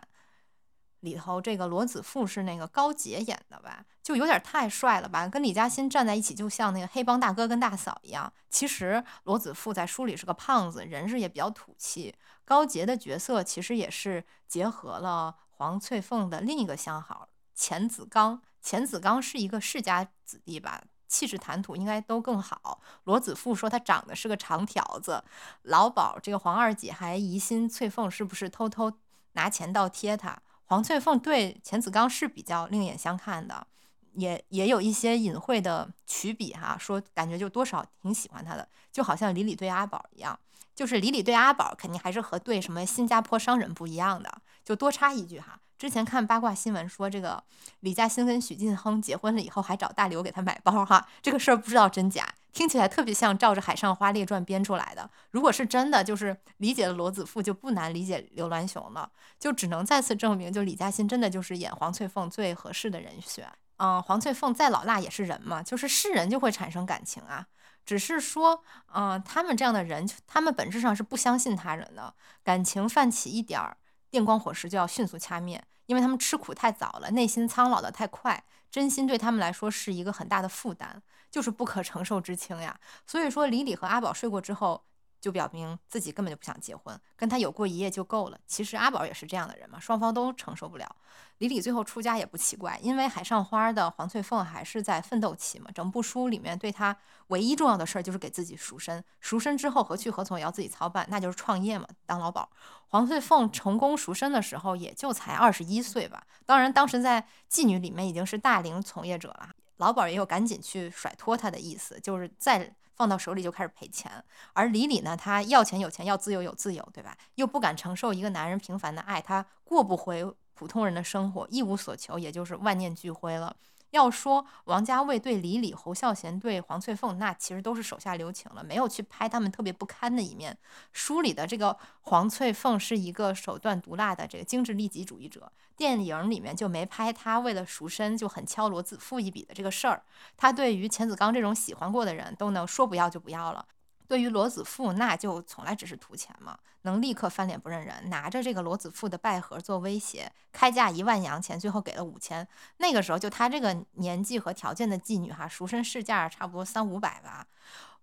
S1: 里头，这个罗子富是那个高洁演的吧，就有点太帅了吧，跟李嘉欣站在一起就像那个黑帮大哥跟大嫂一样。其实罗子富在书里是个胖子，人是也比较土气。高洁的角色其实也是结合了黄翠凤的另一个相好钱子刚。钱子刚是一个世家子弟吧，气质谈吐应该都更好。罗子富说他长得是个长条子，老鸨这个黄二姐还疑心翠凤是不是偷偷拿钱倒贴他。黄翠凤对钱子刚是比较另眼相看的，也也有一些隐晦的曲笔哈，说感觉就多少挺喜欢他的，就好像李李对阿宝一样。就是李李对阿宝，肯定还是和对什么新加坡商人不一样的。就多插一句哈，之前看八卦新闻说，这个李嘉欣跟许晋亨结婚了以后，还找大刘给他买包哈。这个事儿不知道真假，听起来特别像照着《海上花列传》编出来的。如果是真的，就是理解了罗子富，就不难理解刘銮雄了。就只能再次证明，就李嘉欣真的就是演黄翠凤最合适的人选。嗯，黄翠凤再老辣也是人嘛，就是是人就会产生感情啊。只是说，嗯，他们这样的人，他们本质上是不相信他人的，感情泛起一点儿电光火石就要迅速掐灭，因为他们吃苦太早了，内心苍老的太快，真心对他们来说是一个很大的负担，就是不可承受之轻呀。所以说，李李和阿宝睡过之后。就表明自己根本就不想结婚，跟他有过一夜就够了。其实阿宝也是这样的人嘛，双方都承受不了。李李最后出家也不奇怪，因为海上花的黄翠凤还是在奋斗期嘛。整部书里面对她唯一重要的事儿就是给自己赎身，赎身之后何去何从也要自己操办，那就是创业嘛，当老鸨。黄翠凤成功赎身的时候也就才二十一岁吧，当然当时在妓女里面已经是大龄从业者了。老鸨也有赶紧去甩脱他的意思，就是再。放到手里就开始赔钱，而李李呢，他要钱有钱，要自由有自由，对吧？又不敢承受一个男人平凡的爱，他过不回普通人的生活，一无所求，也就是万念俱灰了。要说王家卫对李李、侯孝贤对黄翠凤，那其实都是手下留情了，没有去拍他们特别不堪的一面。书里的这个黄翠凤是一个手段毒辣的这个精致利己主义者，电影里面就没拍她为了赎身就很敲锣自富一笔的这个事儿。她对于钱子刚这种喜欢过的人都能说不要就不要了。对于罗子富，那就从来只是图钱嘛，能立刻翻脸不认人，拿着这个罗子富的拜盒做威胁，开价一万洋钱，最后给了五千。那个时候就他这个年纪和条件的妓女哈，赎身市价差不多三五百吧。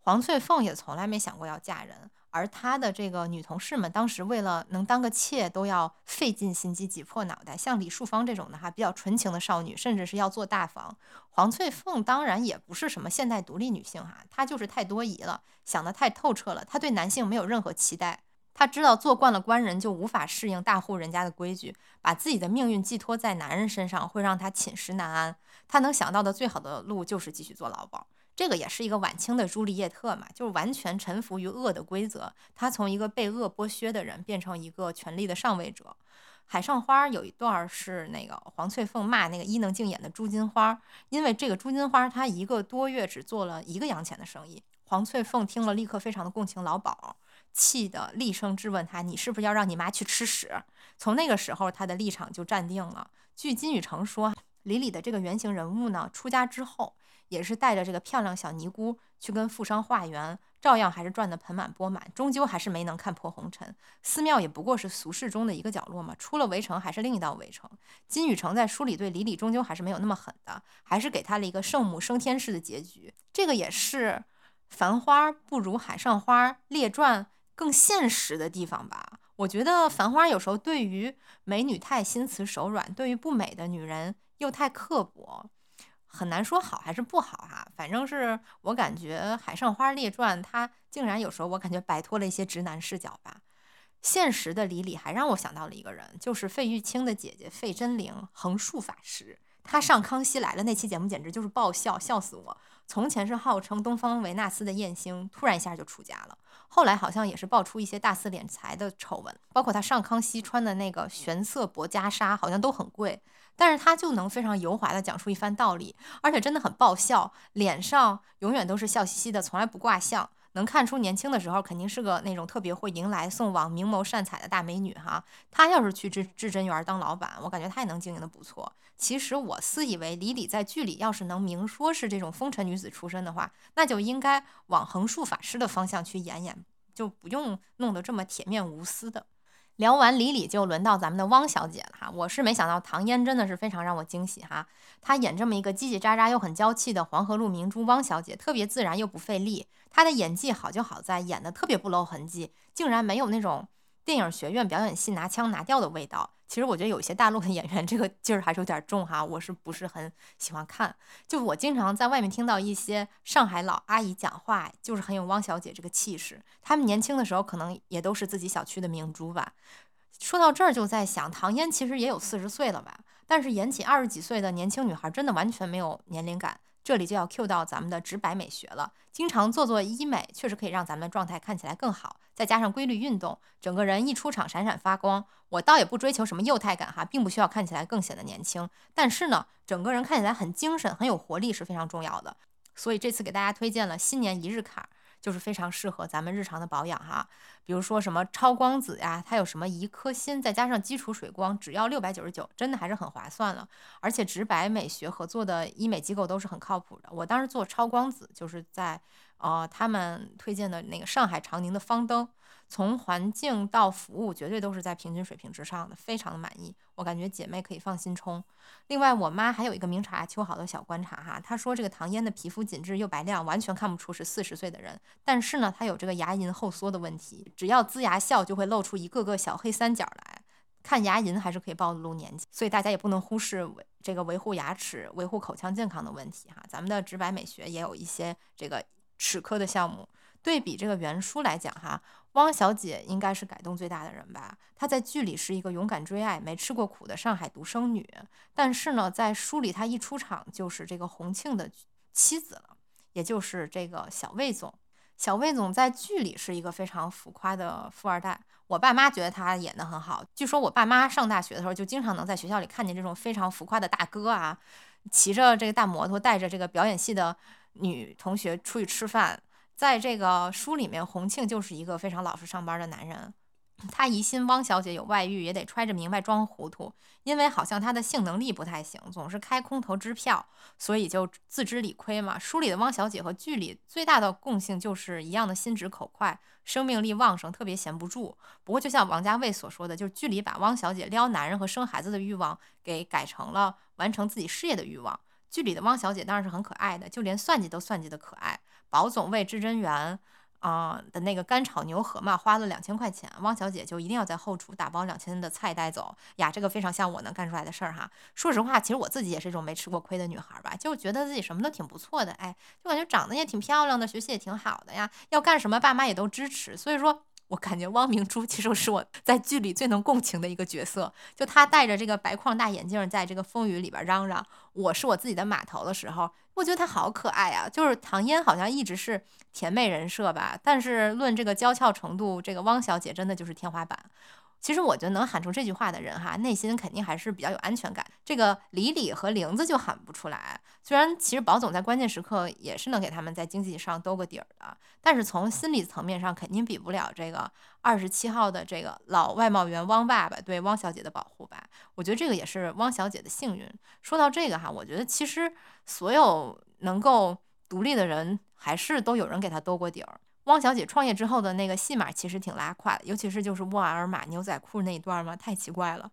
S1: 黄翠凤也从来没想过要嫁人，而他的这个女同事们当时为了能当个妾，都要费尽心机、挤破脑袋。像李淑芳这种的哈，比较纯情的少女，甚至是要做大房。黄翠凤当然也不是什么现代独立女性哈，她就是太多疑了，想得太透彻了。她对男性没有任何期待，她知道做惯了官人就无法适应大户人家的规矩，把自己的命运寄托在男人身上会让她寝食难安。她能想到的最好的路就是继续做劳保。这个也是一个晚清的朱丽叶特嘛，就是完全臣服于恶的规则。他从一个被恶剥削的人变成一个权力的上位者。海上花有一段是那个黄翠凤骂那个伊能静演的朱金花，因为这个朱金花她一个多月只做了一个洋钱的生意。黄翠凤听了立刻非常的共情老鸨，气得厉声质问他：“你是不是要让你妈去吃屎？”从那个时候，他的立场就站定了。据金宇澄说，李李的这个原型人物呢，出家之后。也是带着这个漂亮小尼姑去跟富商化缘，照样还是赚得盆满钵满，终究还是没能看破红尘。寺庙也不过是俗世中的一个角落嘛，出了围城还是另一道围城。金宇成在书里对李李终究还是没有那么狠的，还是给他了一个圣母升天式的结局。这个也是《繁花》不如《海上花列传》更现实的地方吧？我觉得《繁花》有时候对于美女太心慈手软，对于不美的女人又太刻薄。很难说好还是不好哈，反正是我感觉《海上花列传》它竟然有时候我感觉摆脱了一些直男视角吧。现实的李李还让我想到了一个人，就是费玉清的姐姐费贞玲，横竖法师。她上《康熙来了》那期节目简直就是爆笑，笑死我。从前是号称东方维纳斯的艳星，突然一下就出家了。后来好像也是爆出一些大肆敛财的丑闻，包括他上康熙穿的那个玄色薄袈裟，好像都很贵。但是他就能非常油滑的讲出一番道理，而且真的很爆笑，脸上永远都是笑嘻嘻的，从来不挂相，能看出年轻的时候肯定是个那种特别会迎来送往、明眸善彩的大美女哈。他要是去至至真园当老板，我感觉他也能经营的不错。其实我私以为李李在剧里要是能明说是这种风尘女子出身的话，那就应该往横竖法师的方向去演演，就不用弄得这么铁面无私的。聊完李李，就轮到咱们的汪小姐了哈。我是没想到唐嫣真的是非常让我惊喜哈。她演这么一个叽叽喳喳又很娇气的黄河路明珠汪小姐，特别自然又不费力。她的演技好就好在演的特别不露痕迹，竟然没有那种。电影学院表演系拿腔拿调的味道，其实我觉得有些大陆的演员这个劲儿还是有点重哈，我是不是很喜欢看？就我经常在外面听到一些上海老阿姨讲话，就是很有汪小姐这个气势。她们年轻的时候可能也都是自己小区的明珠吧。说到这儿就在想，唐嫣其实也有四十岁了吧，但是演起二十几岁的年轻女孩，真的完全没有年龄感。这里就要 Q 到咱们的直白美学了，经常做做医美，确实可以让咱们状态看起来更好。再加上规律运动，整个人一出场闪闪发光。我倒也不追求什么幼态感哈，并不需要看起来更显得年轻，但是呢，整个人看起来很精神、很有活力是非常重要的。所以这次给大家推荐了新年一日卡。就是非常适合咱们日常的保养哈，比如说什么超光子呀，它有什么一颗心，再加上基础水光，只要六百九十九，真的还是很划算了。而且直白美学合作的医美机构都是很靠谱的。我当时做超光子，就是在呃他们推荐的那个上海长宁的方登。从环境到服务，绝对都是在平均水平之上的，非常的满意。我感觉姐妹可以放心冲。另外，我妈还有一个明察秋毫的小观察哈，她说这个唐嫣的皮肤紧致又白亮，完全看不出是四十岁的人。但是呢，她有这个牙龈后缩的问题，只要呲牙笑，就会露出一个个小黑三角来。看牙龈还是可以暴露年纪，所以大家也不能忽视维这个维护牙齿、维护口腔健康的问题哈。咱们的直白美学也有一些这个齿科的项目。对比这个原书来讲哈。汪小姐应该是改动最大的人吧？她在剧里是一个勇敢追爱、没吃过苦的上海独生女，但是呢，在书里她一出场就是这个洪庆的妻子了，也就是这个小魏总。小魏总在剧里是一个非常浮夸的富二代，我爸妈觉得他演得很好。据说我爸妈上大学的时候就经常能在学校里看见这种非常浮夸的大哥啊，骑着这个大摩托，带着这个表演系的女同学出去吃饭。在这个书里面，洪庆就是一个非常老实上班的男人。他疑心汪小姐有外遇，也得揣着明白装糊涂，因为好像他的性能力不太行，总是开空头支票，所以就自知理亏嘛。书里的汪小姐和剧里最大的共性就是一样的心直口快，生命力旺盛，特别闲不住。不过就像王家卫所说的，就是剧里把汪小姐撩男人和生孩子的欲望给改成了完成自己事业的欲望。剧里的汪小姐当然是很可爱的，就连算计都算计的可爱。宝总为至真园，啊的那个干炒牛河嘛，花了两千块钱，汪小姐就一定要在后厨打包两千的菜带走呀，这个非常像我能干出来的事儿哈。说实话，其实我自己也是一种没吃过亏的女孩吧，就觉得自己什么都挺不错的，哎，就感觉长得也挺漂亮的，学习也挺好的呀，要干什么爸妈也都支持，所以说。我感觉汪明珠其实是我在剧里最能共情的一个角色，就她戴着这个白框大眼镜，在这个风雨里边嚷嚷“我是我自己的码头”的时候，我觉得她好可爱啊。就是唐嫣好像一直是甜妹人设吧，但是论这个娇俏程度，这个汪小姐真的就是天花板。其实我觉得能喊出这句话的人哈，内心肯定还是比较有安全感。这个李李和玲子就喊不出来。虽然其实宝总在关键时刻也是能给他们在经济上兜个底儿的，但是从心理层面上肯定比不了这个二十七号的这个老外贸员汪爸爸对汪小姐的保护吧。我觉得这个也是汪小姐的幸运。说到这个哈，我觉得其实所有能够独立的人，还是都有人给他兜过底儿。汪小姐创业之后的那个戏码其实挺拉胯的，尤其是就是沃尔玛牛仔裤那一段嘛，太奇怪了。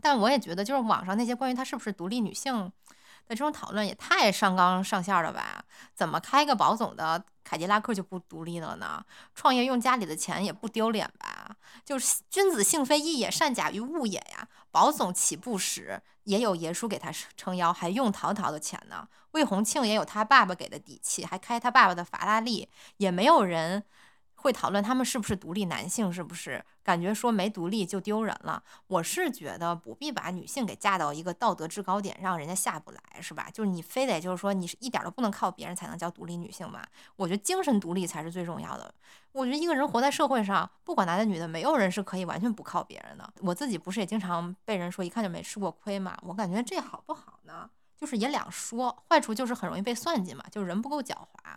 S1: 但我也觉得，就是网上那些关于她是不是独立女性这种讨论也太上纲上线了吧？怎么开个宝总的凯迪拉克就不独立了呢？创业用家里的钱也不丢脸吧？就是君子性非异也，善假于物也呀。宝总起步时也有爷叔给他撑腰，还用陶陶的钱呢。魏红庆也有他爸爸给的底气，还开他爸爸的法拉利，也没有人会讨论他们是不是独立男性，是不是？感觉说没独立就丢人了。我是觉得不必把女性给架到一个道德制高点，让人家下不来，是吧？就是你非得就是说你是一点都不能靠别人才能叫独立女性嘛？我觉得精神独立才是最重要的。我觉得一个人活在社会上，不管男的女的，没有人是可以完全不靠别人的。我自己不是也经常被人说一看就没吃过亏嘛？我感觉这好不好呢？就是也两说，坏处就是很容易被算计嘛，就是人不够狡猾。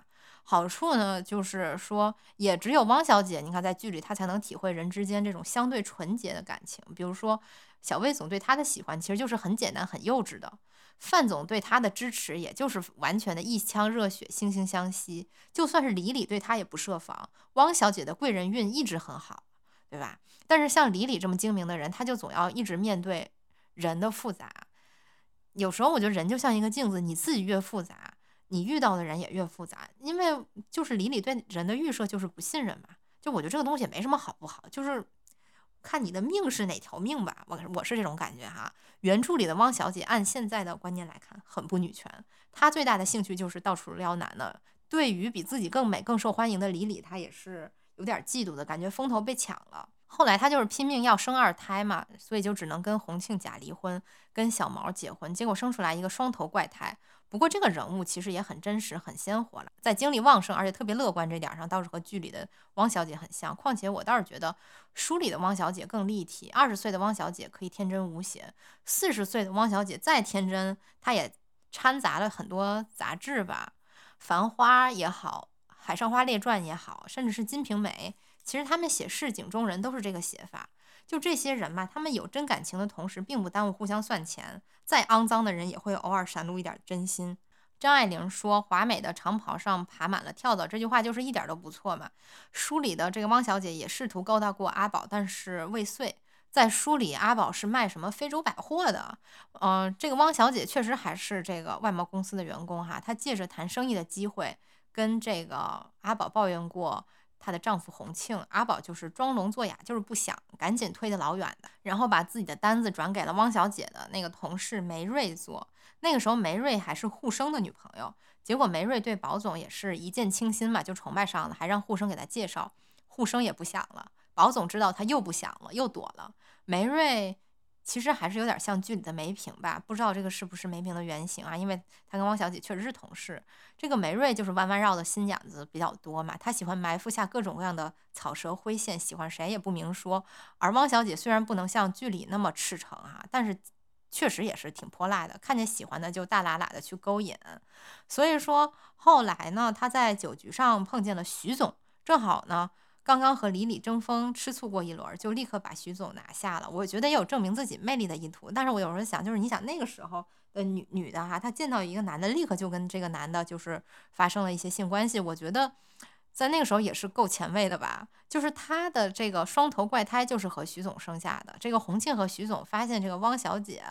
S1: 好处呢，就是说也只有汪小姐，你看在剧里她才能体会人之间这种相对纯洁的感情。比如说小魏总对她的喜欢，其实就是很简单、很幼稚的；范总对她的支持，也就是完全的一腔热血、惺惺相惜。就算是李李对她也不设防。汪小姐的贵人运一直很好，对吧？但是像李李这么精明的人，他就总要一直面对人的复杂。有时候我觉得人就像一个镜子，你自己越复杂，你遇到的人也越复杂。因为就是李李对人的预设就是不信任嘛。就我觉得这个东西没什么好不好，就是看你的命是哪条命吧。我我是这种感觉哈。原著里的汪小姐按现在的观念来看很不女权，她最大的兴趣就是到处撩男的。对于比自己更美、更受欢迎的李李，她也是有点嫉妒的感觉，风头被抢了。后来她就是拼命要生二胎嘛，所以就只能跟洪庆假离婚，跟小毛结婚，结果生出来一个双头怪胎。不过这个人物其实也很真实，很鲜活了，在精力旺盛而且特别乐观这点上，倒是和剧里的汪小姐很像。况且我倒是觉得书里的汪小姐更立体。二十岁的汪小姐可以天真无邪，四十岁的汪小姐再天真，她也掺杂了很多杂质吧，《繁花》也好，《海上花列传》也好，甚至是《金瓶梅》。其实他们写市井中人都是这个写法，就这些人嘛，他们有真感情的同时，并不耽误互相算钱。再肮脏的人也会偶尔闪露一点真心。张爱玲说：“华美的长袍上爬满了跳蚤。”这句话就是一点都不错嘛。书里的这个汪小姐也试图勾搭过阿宝，但是未遂。在书里，阿宝是卖什么非洲百货的。嗯，这个汪小姐确实还是这个外贸公司的员工哈。她借着谈生意的机会，跟这个阿宝抱怨过。她的丈夫洪庆，阿宝就是装聋作哑，就是不想，赶紧推得老远的，然后把自己的单子转给了汪小姐的那个同事梅瑞做。那个时候梅瑞还是护生的女朋友，结果梅瑞对宝总也是一见倾心嘛，就崇拜上了，还让护生给她介绍，护生也不想了。宝总知道他又不想了，又躲了。梅瑞。其实还是有点像剧里的梅萍吧，不知道这个是不是梅萍的原型啊？因为她跟汪小姐确实是同事。这个梅瑞就是弯弯绕的心眼子比较多嘛，她喜欢埋伏下各种各样的草蛇灰线，喜欢谁也不明说。而汪小姐虽然不能像剧里那么赤诚啊，但是确实也是挺泼辣的，看见喜欢的就大喇喇的去勾引。所以说后来呢，她在酒局上碰见了徐总，正好呢。刚刚和李李争锋吃醋过一轮，就立刻把徐总拿下了。我觉得也有证明自己魅力的意图。但是我有时候想，就是你想那个时候的女女的哈，她见到一个男的，立刻就跟这个男的就是发生了一些性关系。我觉得在那个时候也是够前卫的吧。就是她的这个双头怪胎就是和徐总生下的。这个洪庆和徐总发现这个汪小姐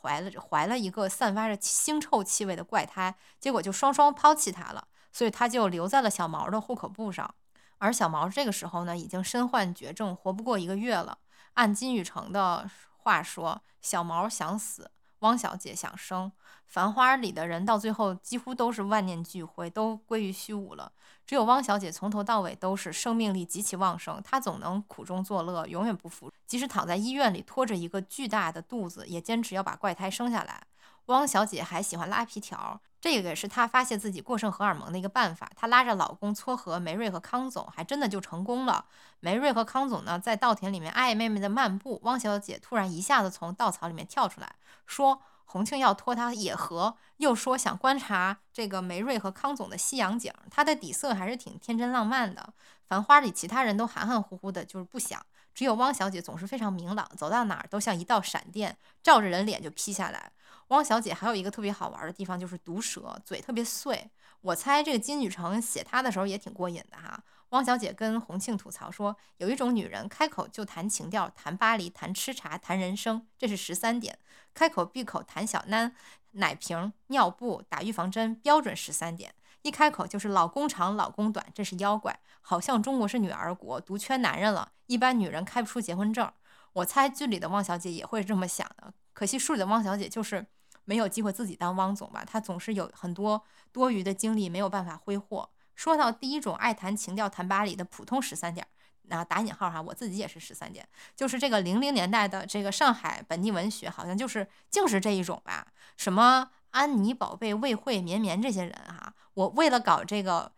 S1: 怀了怀了一个散发着腥臭气味的怪胎，结果就双双抛弃她了。所以她就留在了小毛的户口簿上。而小毛这个时候呢，已经身患绝症，活不过一个月了。按金宇成的话说，小毛想死，汪小姐想生。繁花里的人到最后几乎都是万念俱灰，都归于虚无了。只有汪小姐从头到尾都是生命力极其旺盛，她总能苦中作乐，永远不服。即使躺在医院里拖着一个巨大的肚子，也坚持要把怪胎生下来。汪小姐还喜欢拉皮条，这个是她发泄自己过剩荷尔蒙的一个办法。她拉着老公撮合梅瑞和康总，还真的就成功了。梅瑞和康总呢，在稻田里面爱爱妹妹的漫步。汪小姐突然一下子从稻草里面跳出来，说洪庆要拖她野合，又说想观察这个梅瑞和康总的夕阳景。她的底色还是挺天真浪漫的。繁花里其他人都含含糊糊的，就是不想。只有汪小姐总是非常明朗，走到哪儿都像一道闪电，照着人脸就劈下来。汪小姐还有一个特别好玩的地方，就是毒舌，嘴特别碎。我猜这个金宇成写她的时候也挺过瘾的哈。汪小姐跟洪庆吐槽说，有一种女人开口就谈情调，谈巴黎，谈吃茶，谈人生，这是十三点；开口闭口谈小囡、奶瓶、尿布、打预防针，标准十三点；一开口就是老公长，老公短，这是妖怪。好像中国是女儿国，独缺男人了，一般女人开不出结婚证。我猜剧里的汪小姐也会这么想的，可惜书里的汪小姐就是。没有机会自己当汪总吧？他总是有很多多余的精力没有办法挥霍。说到第一种爱谈情调、谈巴黎的普通十三点，那打引号哈，我自己也是十三点，就是这个零零年代的这个上海本地文学，好像就是竟是这一种吧？什么安妮宝贝、魏慧、绵绵这些人哈，我为了搞这个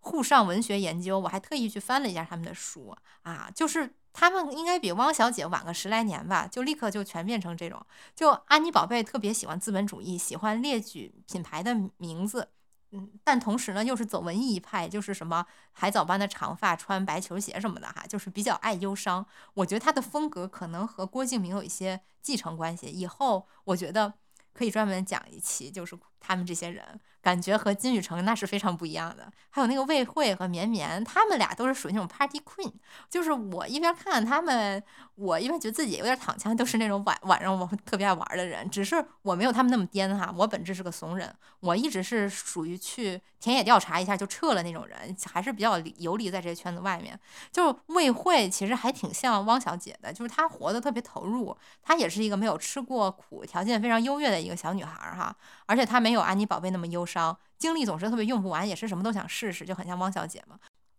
S1: 沪上文学研究，我还特意去翻了一下他们的书啊，就是。他们应该比汪小姐晚个十来年吧，就立刻就全变成这种。就安妮宝贝特别喜欢资本主义，喜欢列举品牌的名字，嗯，但同时呢又是走文艺一派，就是什么海藻般的长发，穿白球鞋什么的哈，就是比较爱忧伤。我觉得他的风格可能和郭敬明有一些继承关系。以后我觉得可以专门讲一期，就是他们这些人。感觉和金宇成那是非常不一样的，还有那个魏慧和绵绵，他们俩都是属于那种 party queen，就是我一边看他们，我一边觉得自己有点躺枪，都是那种晚晚上我特别爱玩的人，只是我没有他们那么颠哈，我本质是个怂人，我一直是属于去田野调查一下就撤了那种人，还是比较游离在这些圈子外面。就魏慧其实还挺像汪小姐的，就是她活得特别投入，她也是一个没有吃过苦、条件非常优越的一个小女孩哈，而且她们没有安妮宝贝那么忧伤。精力总是特别用不完，也是什么都想试试，就很像汪小姐嘛。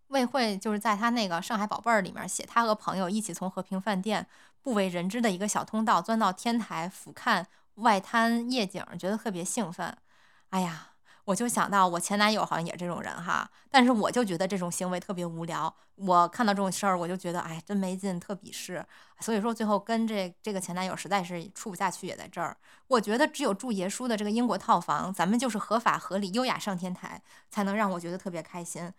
S1: 魏慧就是在她那个《上海宝贝儿》里面写，她和朋友一起从和平饭店不为人知的一个小通道钻到天台俯瞰外滩夜景，觉得特别兴奋。哎呀。我就想到我前男友好像也这种人哈，但是我就觉得这种行为特别无聊。我看到这种事儿，我就觉得哎，真没劲，特鄙视。所以说最后跟这这个前男友实在是处不下去，也在这儿。我觉得只有住爷叔的这个英国套房，咱们就是合法合理、优雅上天台，才能让我觉得特别开心。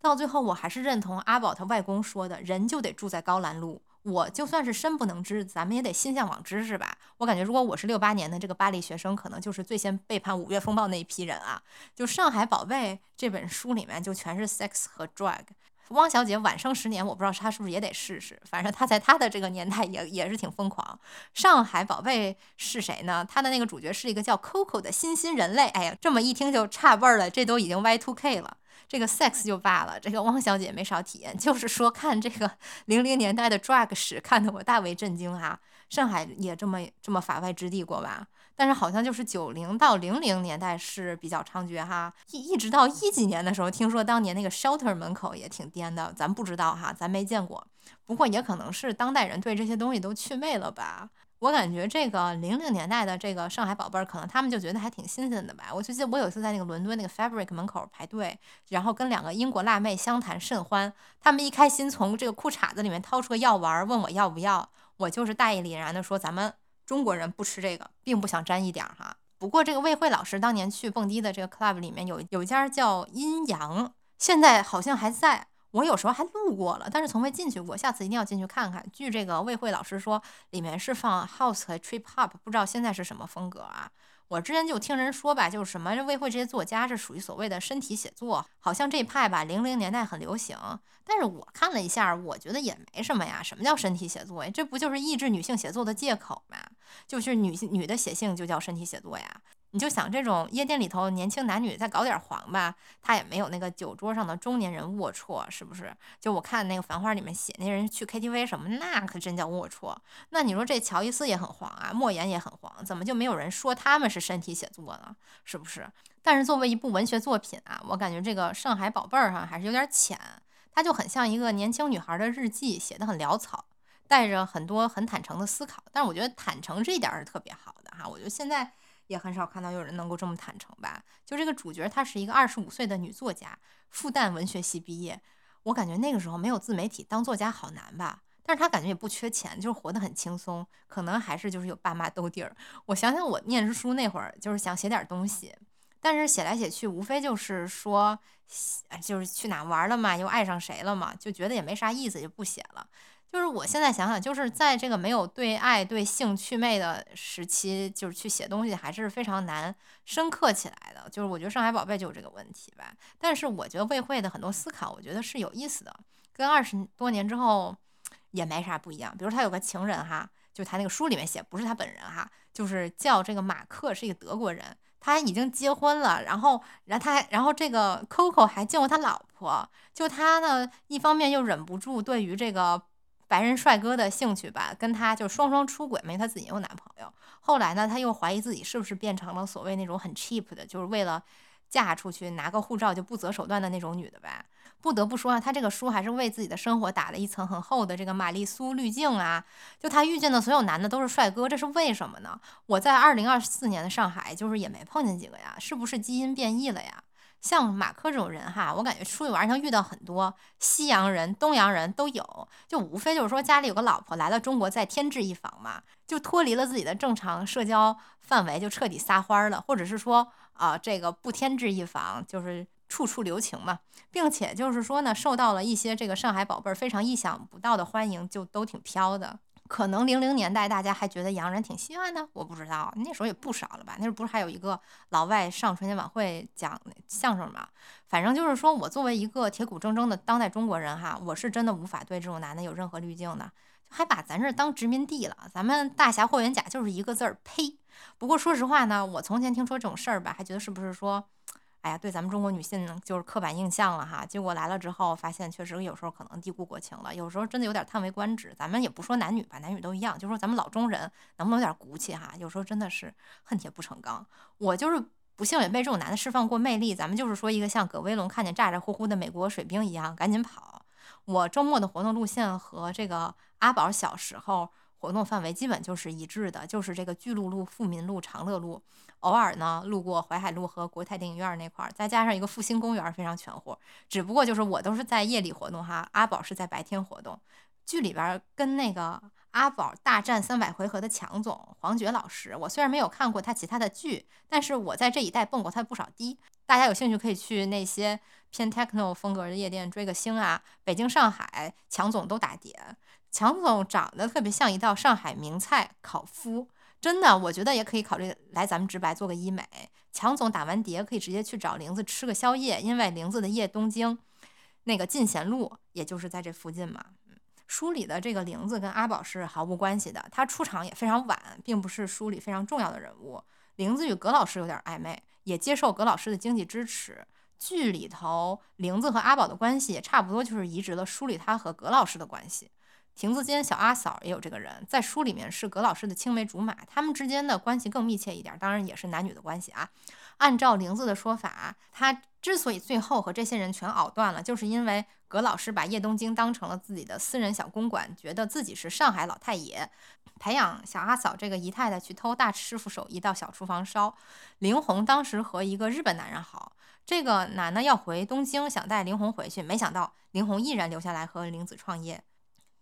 S1: 到最后我还是认同阿宝他外公说的，人就得住在高兰路。我就算是身不能知，咱们也得心向往之，是吧？我感觉如果我是六八年的这个巴黎学生，可能就是最先背叛五月风暴那一批人啊。就《上海宝贝》这本书里面就全是 sex 和 drug。汪小姐晚生十年，我不知道她是不是也得试试。反正她在她的这个年代也也是挺疯狂。《上海宝贝》是谁呢？她的那个主角是一个叫 Coco 的新新人类。哎呀，这么一听就差味儿了，这都已经 Y2K 了。这个 sex 就罢了，这个汪小姐没少体验。就是说，看这个 零零年代的 drug 史，看得我大为震惊哈。上海也这么这么法外之地过吧？但是好像就是九零到零零年代是比较猖獗哈，一一直到一几年的时候，听说当年那个 shelter 门口也挺颠的，咱不知道哈，咱没见过。不过也可能是当代人对这些东西都祛魅了吧。我感觉这个零零年代的这个上海宝贝儿，可能他们就觉得还挺新鲜的吧。我就记得我有一次在那个伦敦那个 Fabric 门口排队，然后跟两个英国辣妹相谈甚欢。他们一开心从这个裤衩子里面掏出个药丸，问我要不要。我就是大义凛然的说，咱们中国人不吃这个，并不想沾一点儿哈。不过这个魏慧老师当年去蹦迪的这个 club 里面有有一家叫阴阳，现在好像还在。我有时候还路过了，但是从未进去过，下次一定要进去看看。据这个魏慧老师说，里面是放 house 和 trip hop，不知道现在是什么风格啊？我之前就听人说吧，就是什么魏慧这些作家是属于所谓的身体写作，好像这派吧，零零年代很流行。但是我看了一下，我觉得也没什么呀。什么叫身体写作呀？这不就是抑制女性写作的借口吗？就是女性女的写性就叫身体写作呀。你就想这种夜店里头年轻男女再搞点黄吧，他也没有那个酒桌上的中年人龌龊，是不是？就我看那个《繁花》里面写那人去 KTV 什么，那可真叫龌龊。那你说这乔伊斯也很黄啊，莫言也很黄，怎么就没有人说他们是身体写作呢？是不是？但是作为一部文学作品啊，我感觉这个《上海宝贝儿》哈还是有点浅，它就很像一个年轻女孩的日记，写的很潦草，带着很多很坦诚的思考。但是我觉得坦诚这一点是特别好的哈，我觉得现在。也很少看到有人能够这么坦诚吧？就这个主角，她是一个二十五岁的女作家，复旦文学系毕业。我感觉那个时候没有自媒体，当作家好难吧？但是她感觉也不缺钱，就是活得很轻松。可能还是就是有爸妈兜底儿。我想想，我念书那会儿，就是想写点东西，但是写来写去，无非就是说，就是去哪玩了嘛，又爱上谁了嘛，就觉得也没啥意思，就不写了。就是我现在想想，就是在这个没有对爱、对性趣味的时期，就是去写东西还是非常难深刻起来的。就是我觉得《上海宝贝》就有这个问题吧。但是我觉得魏慧的很多思考，我觉得是有意思的，跟二十多年之后也没啥不一样。比如他有个情人哈，就他那个书里面写，不是他本人哈，就是叫这个马克，是一个德国人，他已经结婚了，然后，然后他还，然后这个 Coco 还见过他老婆，就他呢，一方面又忍不住对于这个。白人帅哥的兴趣吧，跟他就双双出轨，没他自己有男朋友。后来呢，他又怀疑自己是不是变成了所谓那种很 cheap 的，就是为了嫁出去拿个护照就不择手段的那种女的呗。不得不说啊，他这个书还是为自己的生活打了一层很厚的这个玛丽苏滤镜啊。就他遇见的所有男的都是帅哥，这是为什么呢？我在二零二四年的上海，就是也没碰见几个呀，是不是基因变异了呀？像马克这种人哈，我感觉出去玩能遇到很多西洋人、东洋人都有，就无非就是说家里有个老婆来了中国再添置一房嘛，就脱离了自己的正常社交范围，就彻底撒欢了，或者是说啊这个不添置一房就是处处留情嘛，并且就是说呢，受到了一些这个上海宝贝儿非常意想不到的欢迎，就都挺飘的。可能零零年代大家还觉得洋人挺稀罕的，我不知道那时候也不少了吧？那时候不是还有一个老外上春节晚会讲相声吗？反正就是说我作为一个铁骨铮铮的当代中国人哈，我是真的无法对这种男的有任何滤镜的，还把咱这当殖民地了。咱们大侠霍元甲就是一个字儿呸！不过说实话呢，我从前听说这种事儿吧，还觉得是不是说。哎呀，对咱们中国女性就是刻板印象了哈。结果来了之后，发现确实有时候可能低估国情了，有时候真的有点叹为观止。咱们也不说男女吧，男女都一样，就说咱们老中人能不能有点骨气哈？有时候真的是恨铁不成钢。我就是不幸也被这种男的释放过魅力。咱们就是说一个像葛威龙看见咋咋呼呼的美国水兵一样赶紧跑。我周末的活动路线和这个阿宝小时候。活动范围基本就是一致的，就是这个巨鹿路、富民路、长乐路，偶尔呢路过淮海路和国泰电影院那块儿，再加上一个复兴公园，非常全乎。只不过就是我都是在夜里活动哈，阿宝是在白天活动。剧里边跟那个阿宝大战三百回合的强总黄觉老师，我虽然没有看过他其他的剧，但是我在这一带蹦过他不少迪。大家有兴趣可以去那些偏 techno 风格的夜店追个星啊。北京、上海强总都打碟。强总长得特别像一道上海名菜烤麸，真的，我觉得也可以考虑来咱们直白做个医美。强总打完碟可以直接去找玲子吃个宵夜，因为玲子的夜东京那个进贤路，也就是在这附近嘛。书里的这个玲子跟阿宝是毫无关系的，她出场也非常晚，并不是书里非常重要的人物。玲子与葛老师有点暧昧，也接受葛老师的经济支持。剧里头玲子和阿宝的关系也差不多，就是移植了书里他和葛老师的关系。亭子间小阿嫂也有这个人，在书里面是葛老师的青梅竹马，他们之间的关系更密切一点，当然也是男女的关系啊。按照玲子的说法，他之所以最后和这些人全藕断了，就是因为葛老师把叶东京当成了自己的私人小公馆，觉得自己是上海老太爷，培养小阿嫂这个姨太太去偷大师傅手艺到小厨房烧。林红当时和一个日本男人好，这个男的要回东京，想带林红回去，没想到林红毅然留下来和玲子创业。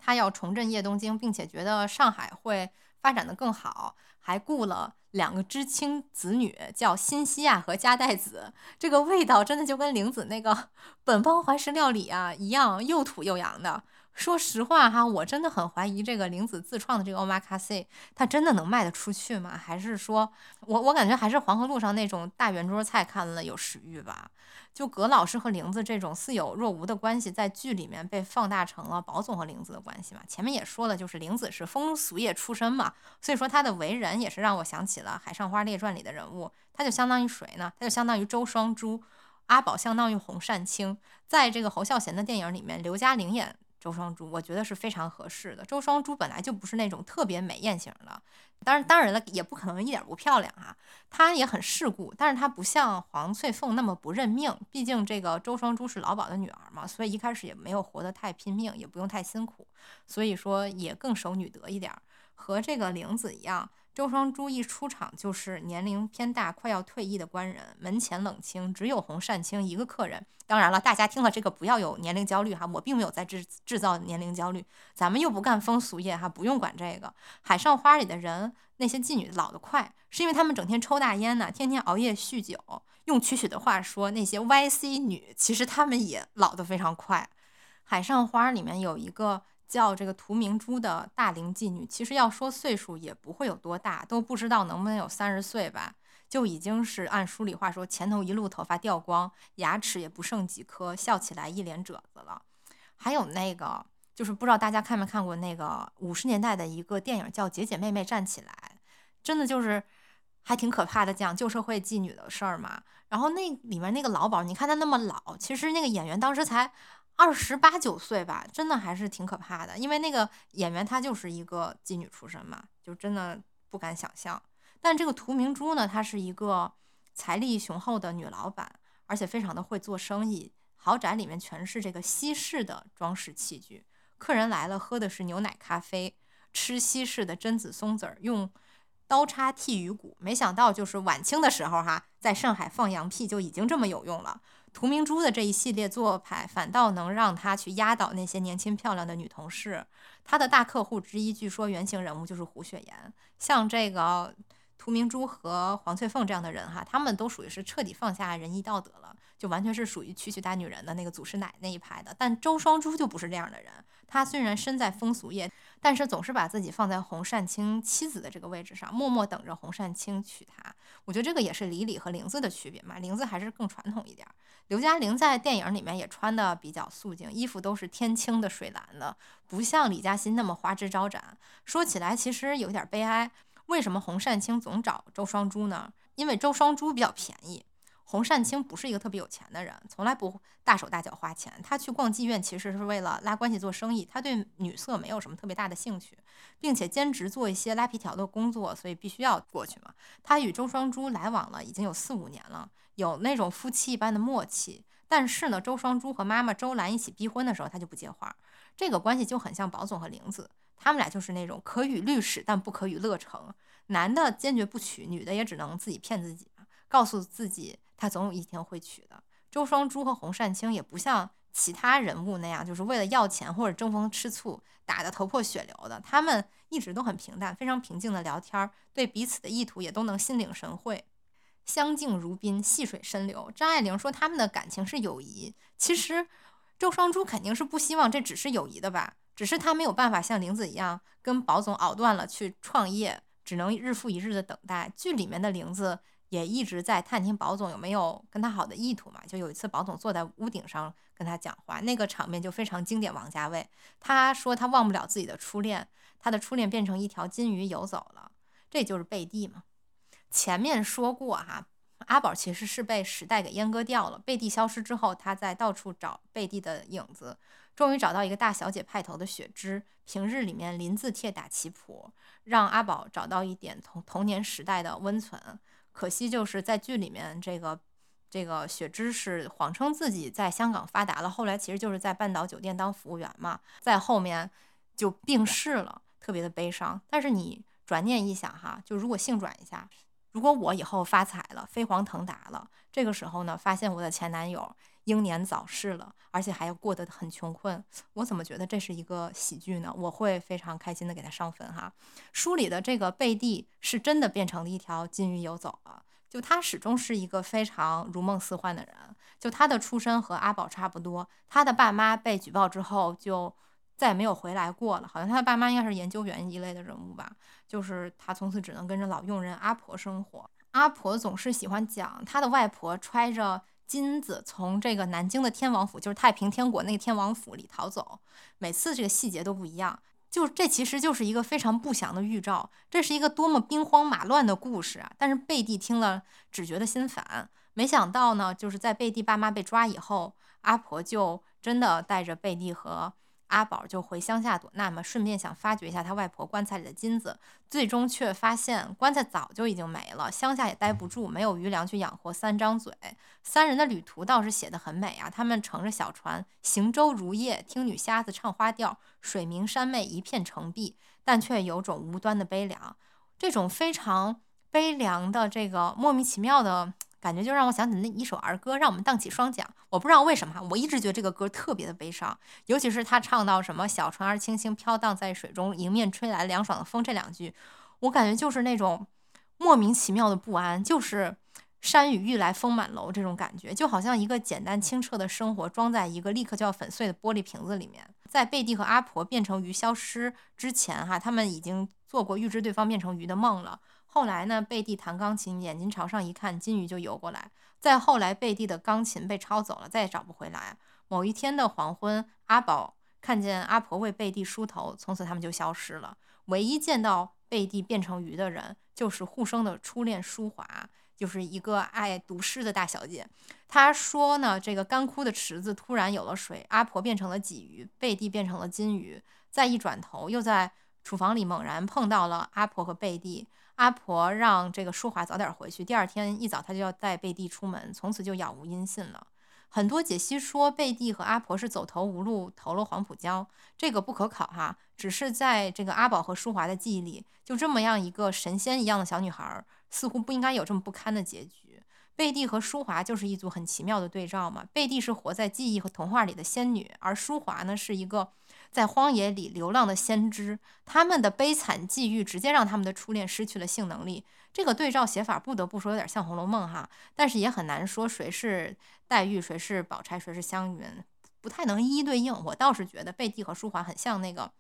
S1: 他要重振叶东京，并且觉得上海会发展的更好，还雇了两个知青子女，叫新西亚和加代子。这个味道真的就跟玲子那个 本帮怀石料理啊一样，又土又洋的。说实话哈，我真的很怀疑这个玲子自创的这个 omakase，它真的能卖得出去吗？还是说我我感觉还是黄河路上那种大圆桌菜看了有食欲吧？就葛老师和玲子这种似有若无的关系，在剧里面被放大成了宝总和玲子的关系嘛？前面也说了，就是玲子是风俗业出身嘛，所以说她的为人也是让我想起了《海上花列传》里的人物，她就相当于谁呢？她就相当于周双珠，阿宝相当于洪善清，在这个侯孝贤的电影里面，刘嘉玲演。周双珠，我觉得是非常合适的。周双珠本来就不是那种特别美艳型的，当然，当然了，也不可能一点不漂亮啊。她也很世故，但是她不像黄翠凤那么不认命。毕竟这个周双珠是老鸨的女儿嘛，所以一开始也没有活得太拼命，也不用太辛苦，所以说也更守女德一点，和这个玲子一样。周双珠一出场就是年龄偏大、快要退役的官人，门前冷清，只有洪善清一个客人。当然了，大家听了这个不要有年龄焦虑哈，我并没有在制制造年龄焦虑，咱们又不干风俗业哈，不用管这个。海上花里的人，那些妓女老得快，是因为他们整天抽大烟呢，天天熬夜酗酒。用曲曲的话说，那些 YC 女其实她们也老得非常快。海上花里面有一个。叫这个涂明珠的大龄妓女，其实要说岁数也不会有多大，都不知道能不能有三十岁吧，就已经是按书里话说，前头一路头发掉光，牙齿也不剩几颗，笑起来一脸褶子了。还有那个，就是不知道大家看没看过那个五十年代的一个电影，叫《姐姐妹妹站起来》，真的就是还挺可怕的，讲旧社会妓女的事儿嘛。然后那里面那个老鸨，你看他那么老，其实那个演员当时才。二十八九岁吧，真的还是挺可怕的。因为那个演员她就是一个妓女出身嘛，就真的不敢想象。但这个涂明珠呢，她是一个财力雄厚的女老板，而且非常的会做生意。豪宅里面全是这个西式的装饰器具，客人来了喝的是牛奶咖啡，吃西式的榛子松子儿，用刀叉剔鱼骨。没想到就是晚清的时候哈，在上海放羊屁就已经这么有用了。屠明珠的这一系列做派，反倒能让她去压倒那些年轻漂亮的女同事。她的大客户之一，据说原型人物就是胡雪岩。像这个屠明珠和黄翠凤这样的人，哈，他们都属于是彻底放下仁义道德了，就完全是属于娶娶大女人的那个祖师奶那一派的。但周双珠就不是这样的人，她虽然身在风俗业，但是总是把自己放在洪善清妻子的这个位置上，默默等着洪善清娶她。我觉得这个也是李李和玲子的区别嘛，玲子还是更传统一点。刘嘉玲在电影里面也穿的比较素净，衣服都是天青的、水蓝的，不像李嘉欣那么花枝招展。说起来其实有点悲哀，为什么洪善清总找周双珠呢？因为周双珠比较便宜，洪善清不是一个特别有钱的人，从来不大手大脚花钱。他去逛妓院其实是为了拉关系做生意，他对女色没有什么特别大的兴趣，并且兼职做一些拉皮条的工作，所以必须要过去嘛。他与周双珠来往了已经有四五年了。有那种夫妻一般的默契，但是呢，周双珠和妈妈周兰一起逼婚的时候，他就不接话。这个关系就很像宝总和玲子，他们俩就是那种可与律使，但不可与乐成。男的坚决不娶，女的也只能自己骗自己，告诉自己他总有一天会娶的。周双珠和洪善清也不像其他人物那样，就是为了要钱或者争风吃醋打得头破血流的。他们一直都很平淡，非常平静的聊天，对彼此的意图也都能心领神会。相敬如宾，细水深流。张爱玲说他们的感情是友谊，其实周双珠肯定是不希望这只是友谊的吧？只是她没有办法像玲子一样跟宝总熬断了去创业，只能日复一日的等待。剧里面的玲子也一直在探听宝总有没有跟他好的意图嘛。就有一次宝总坐在屋顶上跟他讲话，那个场面就非常经典。王家卫他说他忘不了自己的初恋，他的初恋变成一条金鱼游走了，这就是贝蒂嘛。前面说过哈，阿宝其实是被时代给阉割掉了。贝蒂消失之后，他在到处找贝蒂的影子，终于找到一个大小姐派头的雪芝，平日里面临字帖打棋谱，让阿宝找到一点童童年时代的温存。可惜就是在剧里面，这个这个雪芝是谎称自己在香港发达了，后来其实就是在半岛酒店当服务员嘛，在后面就病逝了，特别的悲伤。但是你转念一想哈，就如果性转一下。如果我以后发财了，飞黄腾达了，这个时候呢，发现我的前男友英年早逝了，而且还要过得很穷困，我怎么觉得这是一个喜剧呢？我会非常开心的给他上分哈。书里的这个贝蒂是真的变成了一条金鱼游走了，就他始终是一个非常如梦似幻的人，就他的出身和阿宝差不多，他的爸妈被举报之后就。再也没有回来过了。好像他的爸妈应该是研究员一类的人物吧，就是他从此只能跟着老佣人阿婆生活。阿婆总是喜欢讲他的外婆揣着金子从这个南京的天王府，就是太平天国那个天王府里逃走，每次这个细节都不一样。就这其实就是一个非常不祥的预兆，这是一个多么兵荒马乱的故事啊！但是贝蒂听了只觉得心烦。没想到呢，就是在贝蒂爸妈被抓以后，阿婆就真的带着贝蒂和。阿宝就回乡下躲难嘛，顺便想发掘一下他外婆棺材里的金子，最终却发现棺材早就已经没了，乡下也待不住，没有余粮去养活三张嘴。三人的旅途倒是写得很美啊，他们乘着小船行舟如夜，听女瞎子唱花调，水明山媚一片澄碧，但却有种无端的悲凉。这种非常悲凉的这个莫名其妙的。感觉就让我想起那一首儿歌，让我们荡起双桨。我不知道为什么，我一直觉得这个歌特别的悲伤，尤其是他唱到什么“小船儿轻轻飘荡在水中，迎面吹来凉爽的风”这两句，我感觉就是那种莫名其妙的不安，就是山雨欲来风满楼这种感觉，就好像一个简单清澈的生活装在一个立刻就要粉碎的玻璃瓶子里面。在贝蒂和阿婆变成鱼消失之前，哈，他们已经做过预知对方变成鱼的梦了。后来呢？贝蒂弹钢琴，眼睛朝上一看，金鱼就游过来。再后来，贝蒂的钢琴被抄走了，再也找不回来。某一天的黄昏，阿宝看见阿婆为贝蒂梳头，从此他们就消失了。唯一见到贝蒂变成鱼的人，就是护生的初恋舒华，就是一个爱读诗的大小姐。她说呢，这个干枯的池子突然有了水，阿婆变成了鲫鱼，贝蒂变成了金鱼。再一转头，又在厨房里猛然碰到了阿婆和贝蒂。阿婆让这个淑华早点回去，第二天一早他就要带贝蒂出门，从此就杳无音信了。很多解析说贝蒂和阿婆是走投无路投了黄浦江，这个不可考哈。只是在这个阿宝和淑华的记忆里，就这么样一个神仙一样的小女孩，似乎不应该有这么不堪的结局。贝蒂和淑华就是一组很奇妙的对照嘛。贝蒂是活在记忆和童话里的仙女，而淑华呢是一个。在荒野里流浪的先知，他们的悲惨际遇直接让他们的初恋失去了性能力。这个对照写法不得不说有点像《红楼梦》哈，但是也很难说谁是黛玉，谁是宝钗，谁是湘云，不太能一一对应。我倒是觉得贝蒂和淑华很像那个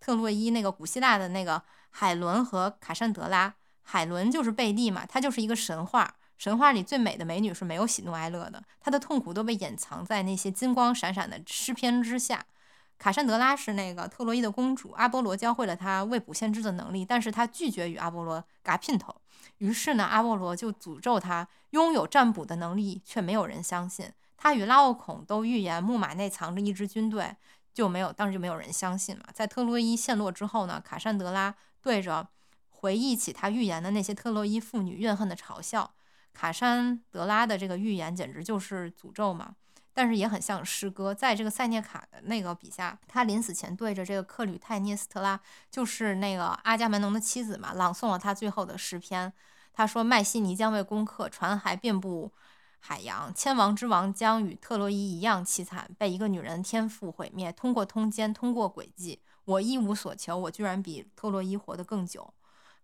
S1: 特洛伊那个古希腊的那个海伦和卡珊德拉。海伦就是贝蒂嘛，她就是一个神话，神话里最美的美女是没有喜怒哀乐的，她的痛苦都被掩藏在那些金光闪闪的诗篇之下。卡珊德拉是那个特洛伊的公主，阿波罗教会了她未卜先知的能力，但是她拒绝与阿波罗嘎姘头。于是呢，阿波罗就诅咒她拥有占卜的能力，却没有人相信。他与拉奥孔都预言木马内藏着一支军队，就没有，当时就没有人相信嘛。在特洛伊陷落之后呢，卡珊德拉对着回忆起他预言的那些特洛伊妇女怨恨的嘲笑。卡珊德拉的这个预言简直就是诅咒嘛。但是也很像诗歌，在这个塞涅卡的那个笔下，他临死前对着这个克吕泰涅斯特拉，就是那个阿伽门农的妻子嘛，朗诵了他最后的诗篇。他说：“麦西尼将被攻克，船还遍布海洋，千王之王将与特洛伊一样凄惨，被一个女人天赋毁灭。通过通奸，通过诡计，我一无所求，我居然比特洛伊活得更久。”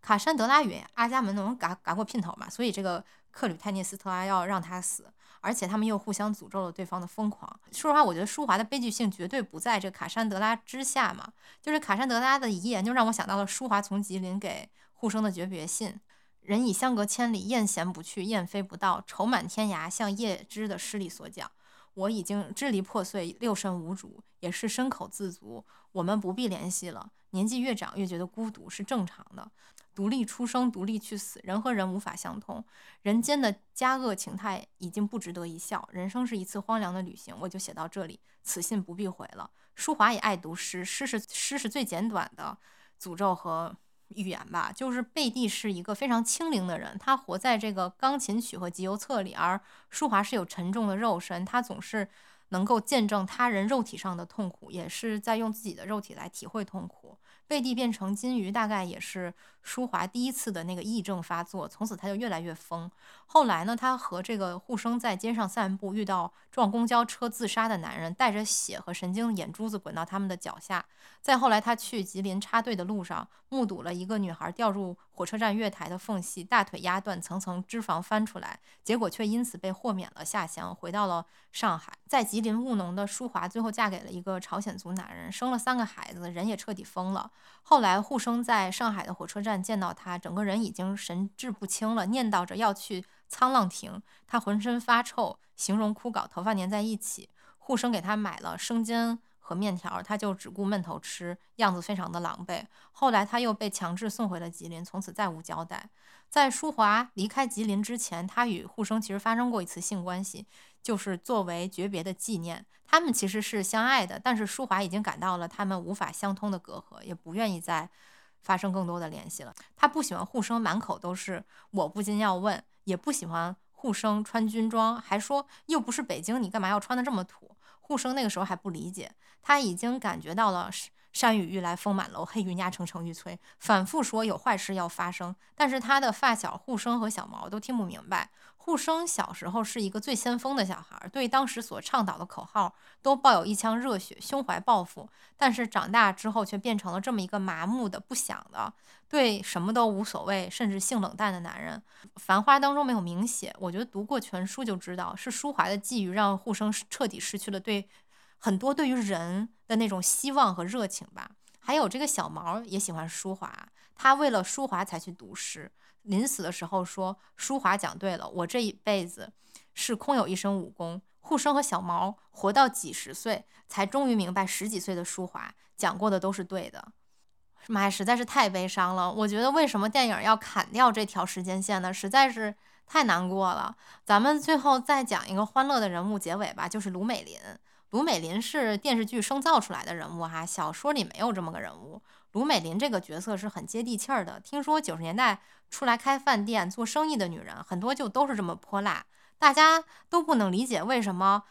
S1: 卡珊德拉与阿伽门农嘎嘎过姘头嘛，所以这个克吕泰涅斯特拉要让他死。而且他们又互相诅咒了对方的疯狂。说实话，我觉得舒华的悲剧性绝对不在这卡珊德拉之下嘛。就是卡珊德拉的遗言，就让我想到了舒华从吉林给护生的诀别信：“人已相隔千里，雁衔不去，雁飞不到，愁满天涯。”像叶芝的诗里所讲，我已经支离破碎，六神无主，也是身口自足。我们不必联系了。年纪越长，越觉得孤独是正常的。独立出生，独立去死，人和人无法相通，人间的佳恶情态已经不值得一笑。人生是一次荒凉的旅行，我就写到这里，此信不必回了。舒华也爱读诗，诗是诗是最简短的诅咒和预言吧。就是贝蒂是一个非常清灵的人，他活在这个钢琴曲和集邮册里，而舒华是有沉重的肉身，他总是能够见证他人肉体上的痛苦，也是在用自己的肉体来体会痛苦。贝蒂变成金鱼，大概也是舒华第一次的那个癔症发作，从此他就越来越疯。后来呢，他和这个护生在街上散步，遇到撞公交车自杀的男人，带着血和神经眼珠子滚到他们的脚下。再后来，他去吉林插队的路上，目睹了一个女孩掉入火车站月台的缝隙，大腿压断，层层脂肪翻出来，结果却因此被豁免了下乡，回到了上海。在吉林务农的舒华，最后嫁给了一个朝鲜族男人，生了三个孩子，人也彻底疯了。后来护生在上海的火车站见到他，整个人已经神志不清了，念叨着要去沧浪亭。他浑身发臭，形容枯槁，头发粘在一起。护生给他买了生煎。和面条，他就只顾闷头吃，样子非常的狼狈。后来他又被强制送回了吉林，从此再无交代。在舒华离开吉林之前，他与护生其实发生过一次性关系，就是作为诀别的纪念。他们其实是相爱的，但是舒华已经感到了他们无法相通的隔阂，也不愿意再发生更多的联系了。他不喜欢护生满口都是我不禁要问，也不喜欢护生穿军装，还说又不是北京，你干嘛要穿的这么土？护生那个时候还不理解，他已经感觉到了山雨欲来风满楼，黑云压城城欲摧，反复说有坏事要发生。但是他的发小护生和小毛都听不明白。护生小时候是一个最先锋的小孩，对当时所倡导的口号都抱有一腔热血，胸怀抱负。但是长大之后却变成了这么一个麻木的、不想的，对什么都无所谓，甚至性冷淡的男人。繁花当中没有明写，我觉得读过全书就知道，是舒华的际遇让护生彻底失去了对很多对于人的那种希望和热情吧。还有这个小毛也喜欢舒华，他为了舒华才去读诗。临死的时候说：“舒华讲对了，我这一辈子是空有一身武功。”护生和小毛活到几十岁，才终于明白十几岁的舒华讲过的都是对的。妈呀，实在是太悲伤了！我觉得为什么电影要砍掉这条时间线呢？实在是太难过了。咱们最后再讲一个欢乐的人物结尾吧，就是卢美林。卢美林是电视剧生造出来的人物哈，小说里没有这么个人物。卢美林这个角色是很接地气儿的。听说九十年代出来开饭店做生意的女人很多就都是这么泼辣，大家都不能理解为什么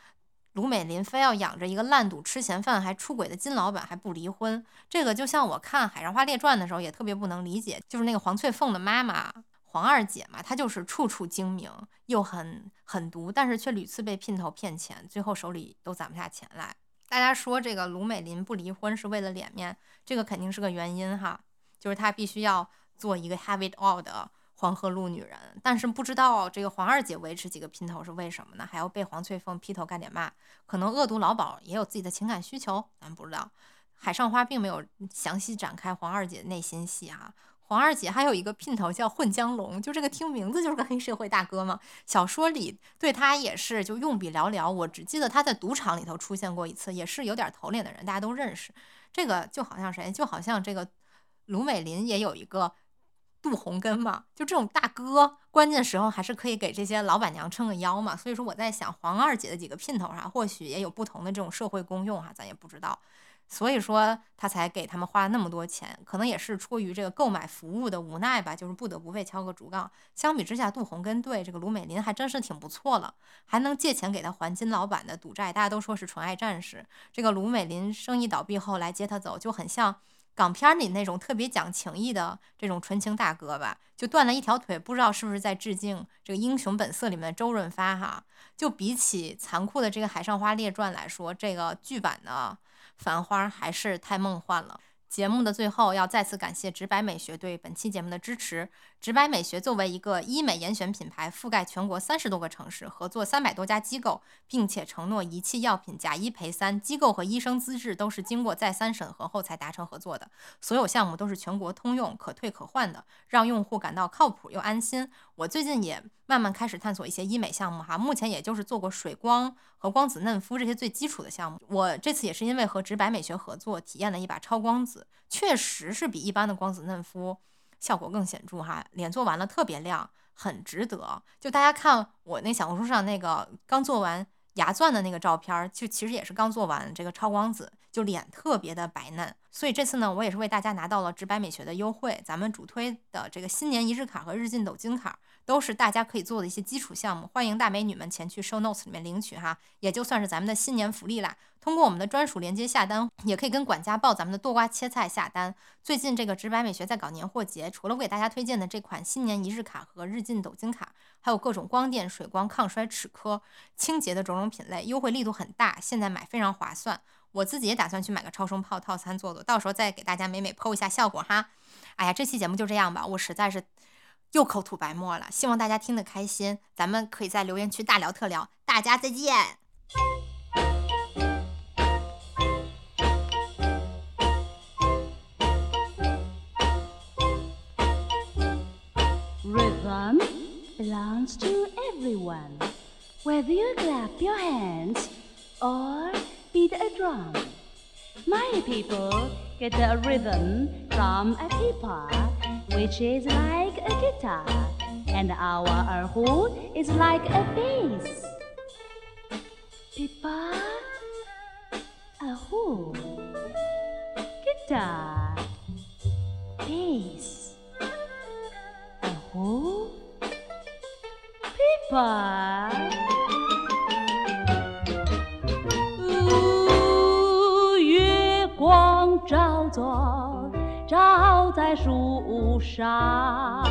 S1: 卢美林非要养着一个烂赌吃闲饭还出轨的金老板还不离婚。这个就像我看《海上花列传》的时候也特别不能理解，就是那个黄翠凤的妈妈黄二姐嘛，她就是处处精明又很狠毒，但是却屡次被姘头骗钱，最后手里都攒不下钱来。大家说这个卢美林不离婚是为了脸面，这个肯定是个原因哈，就是她必须要做一个 have it all 的黄河路女人。但是不知道这个黄二姐维持几个姘头是为什么呢？还要被黄翠凤劈头盖脸骂，可能恶毒老鸨也有自己的情感需求，咱不知道。海上花并没有详细展开黄二姐内心戏哈。黄二姐还有一个姘头叫混江龙，就这个听名字就是个黑社会大哥嘛。小说里对他也是就用笔寥寥，我只记得他在赌场里头出现过一次，也是有点头脸的人，大家都认识。这个就好像谁，就好像这个卢美林也有一个杜洪根嘛，就这种大哥，关键时候还是可以给这些老板娘撑个腰嘛。所以说我在想，黄二姐的几个姘头哈，或许也有不同的这种社会功用哈，咱也不知道。所以说他才给他们花那么多钱，可能也是出于这个购买服务的无奈吧，就是不得不被敲个竹杠。相比之下，杜洪根对这个卢美林还真是挺不错了，还能借钱给他还金老板的赌债。大家都说是纯爱战士。这个卢美林生意倒闭后来接他走，就很像港片里那种特别讲情义的这种纯情大哥吧。就断了一条腿，不知道是不是在致敬这个《英雄本色》里面的周润发哈。就比起残酷的这个《海上花列传》来说，这个剧版呢。繁花还是太梦幻了。节目的最后，要再次感谢直白美学对本期节目的支持。直白美学作为一个医美严选品牌，覆盖全国三十多个城市，合作三百多家机构，并且承诺仪器、药品假一赔三。机构和医生资质都是经过再三审核后才达成合作的。所有项目都是全国通用、可退可换的，让用户感到靠谱又安心。我最近也慢慢开始探索一些医美项目哈，目前也就是做过水光和光子嫩肤这些最基础的项目。我这次也是因为和直白美学合作，体验了一把超光子。确实是比一般的光子嫩肤效果更显著哈，脸做完了特别亮，很值得。就大家看我那小红书上那个刚做完牙钻的那个照片，就其实也是刚做完这个超光子，就脸特别的白嫩。所以这次呢，我也是为大家拿到了直白美学的优惠，咱们主推的这个新年一日卡和日进斗金卡，都是大家可以做的一些基础项目，欢迎大美女们前去 show notes 里面领取哈，也就算是咱们的新年福利啦。通过我们的专属链接下单，也可以跟管家报咱们的剁瓜切菜下单。最近这个直白美学在搞年货节，除了我给大家推荐的这款新年一日卡和日进斗金卡，还有各种光电、水光、抗衰、齿科、清洁的种种品类，优惠力度很大，现在买非常划算。我自己也打算去买个超声炮套餐做做，到时候再给大家美美剖一下效果哈。哎呀，这期节目就这样吧，我实在是又口吐白沫了，希望大家听得开心。咱们可以在留言区大聊特聊，大家再见。
S2: Rhythm belongs to everyone, whether you clap your hands or beat a drum. My people get the rhythm from a pipa, which is like a guitar, and our erhu is like a bass. Pipa, erhu, guitar, bass, erhu, pipa. 照左，照在树上。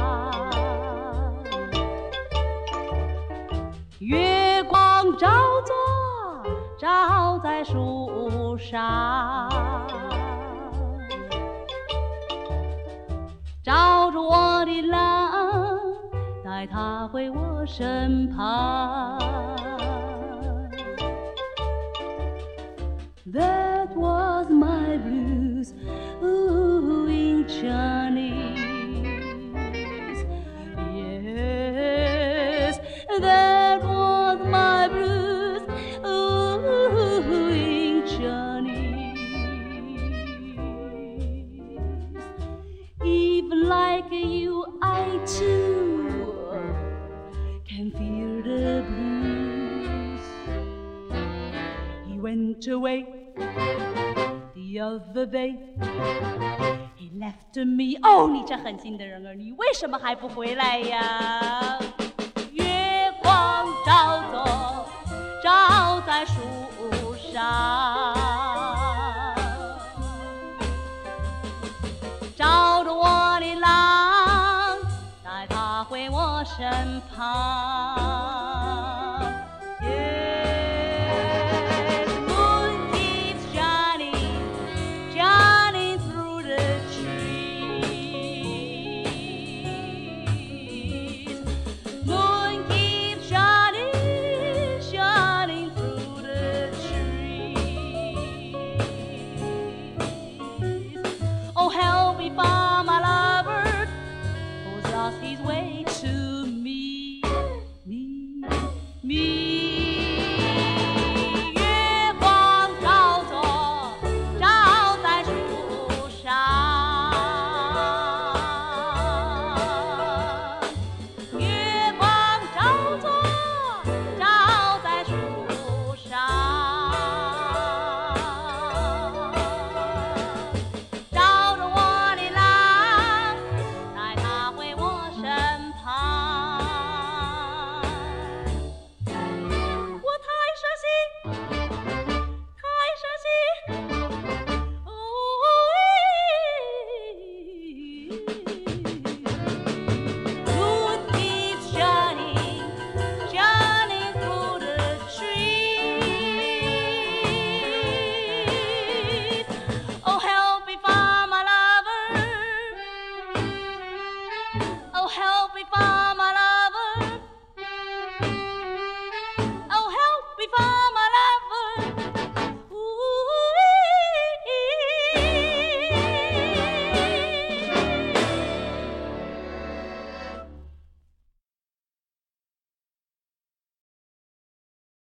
S2: 月光照左，照在树上，照着我的郎，带他回我身旁。That was my blue. Went away the other day. He left me. 哦，你这狠心的人儿，你为什么还不回来呀？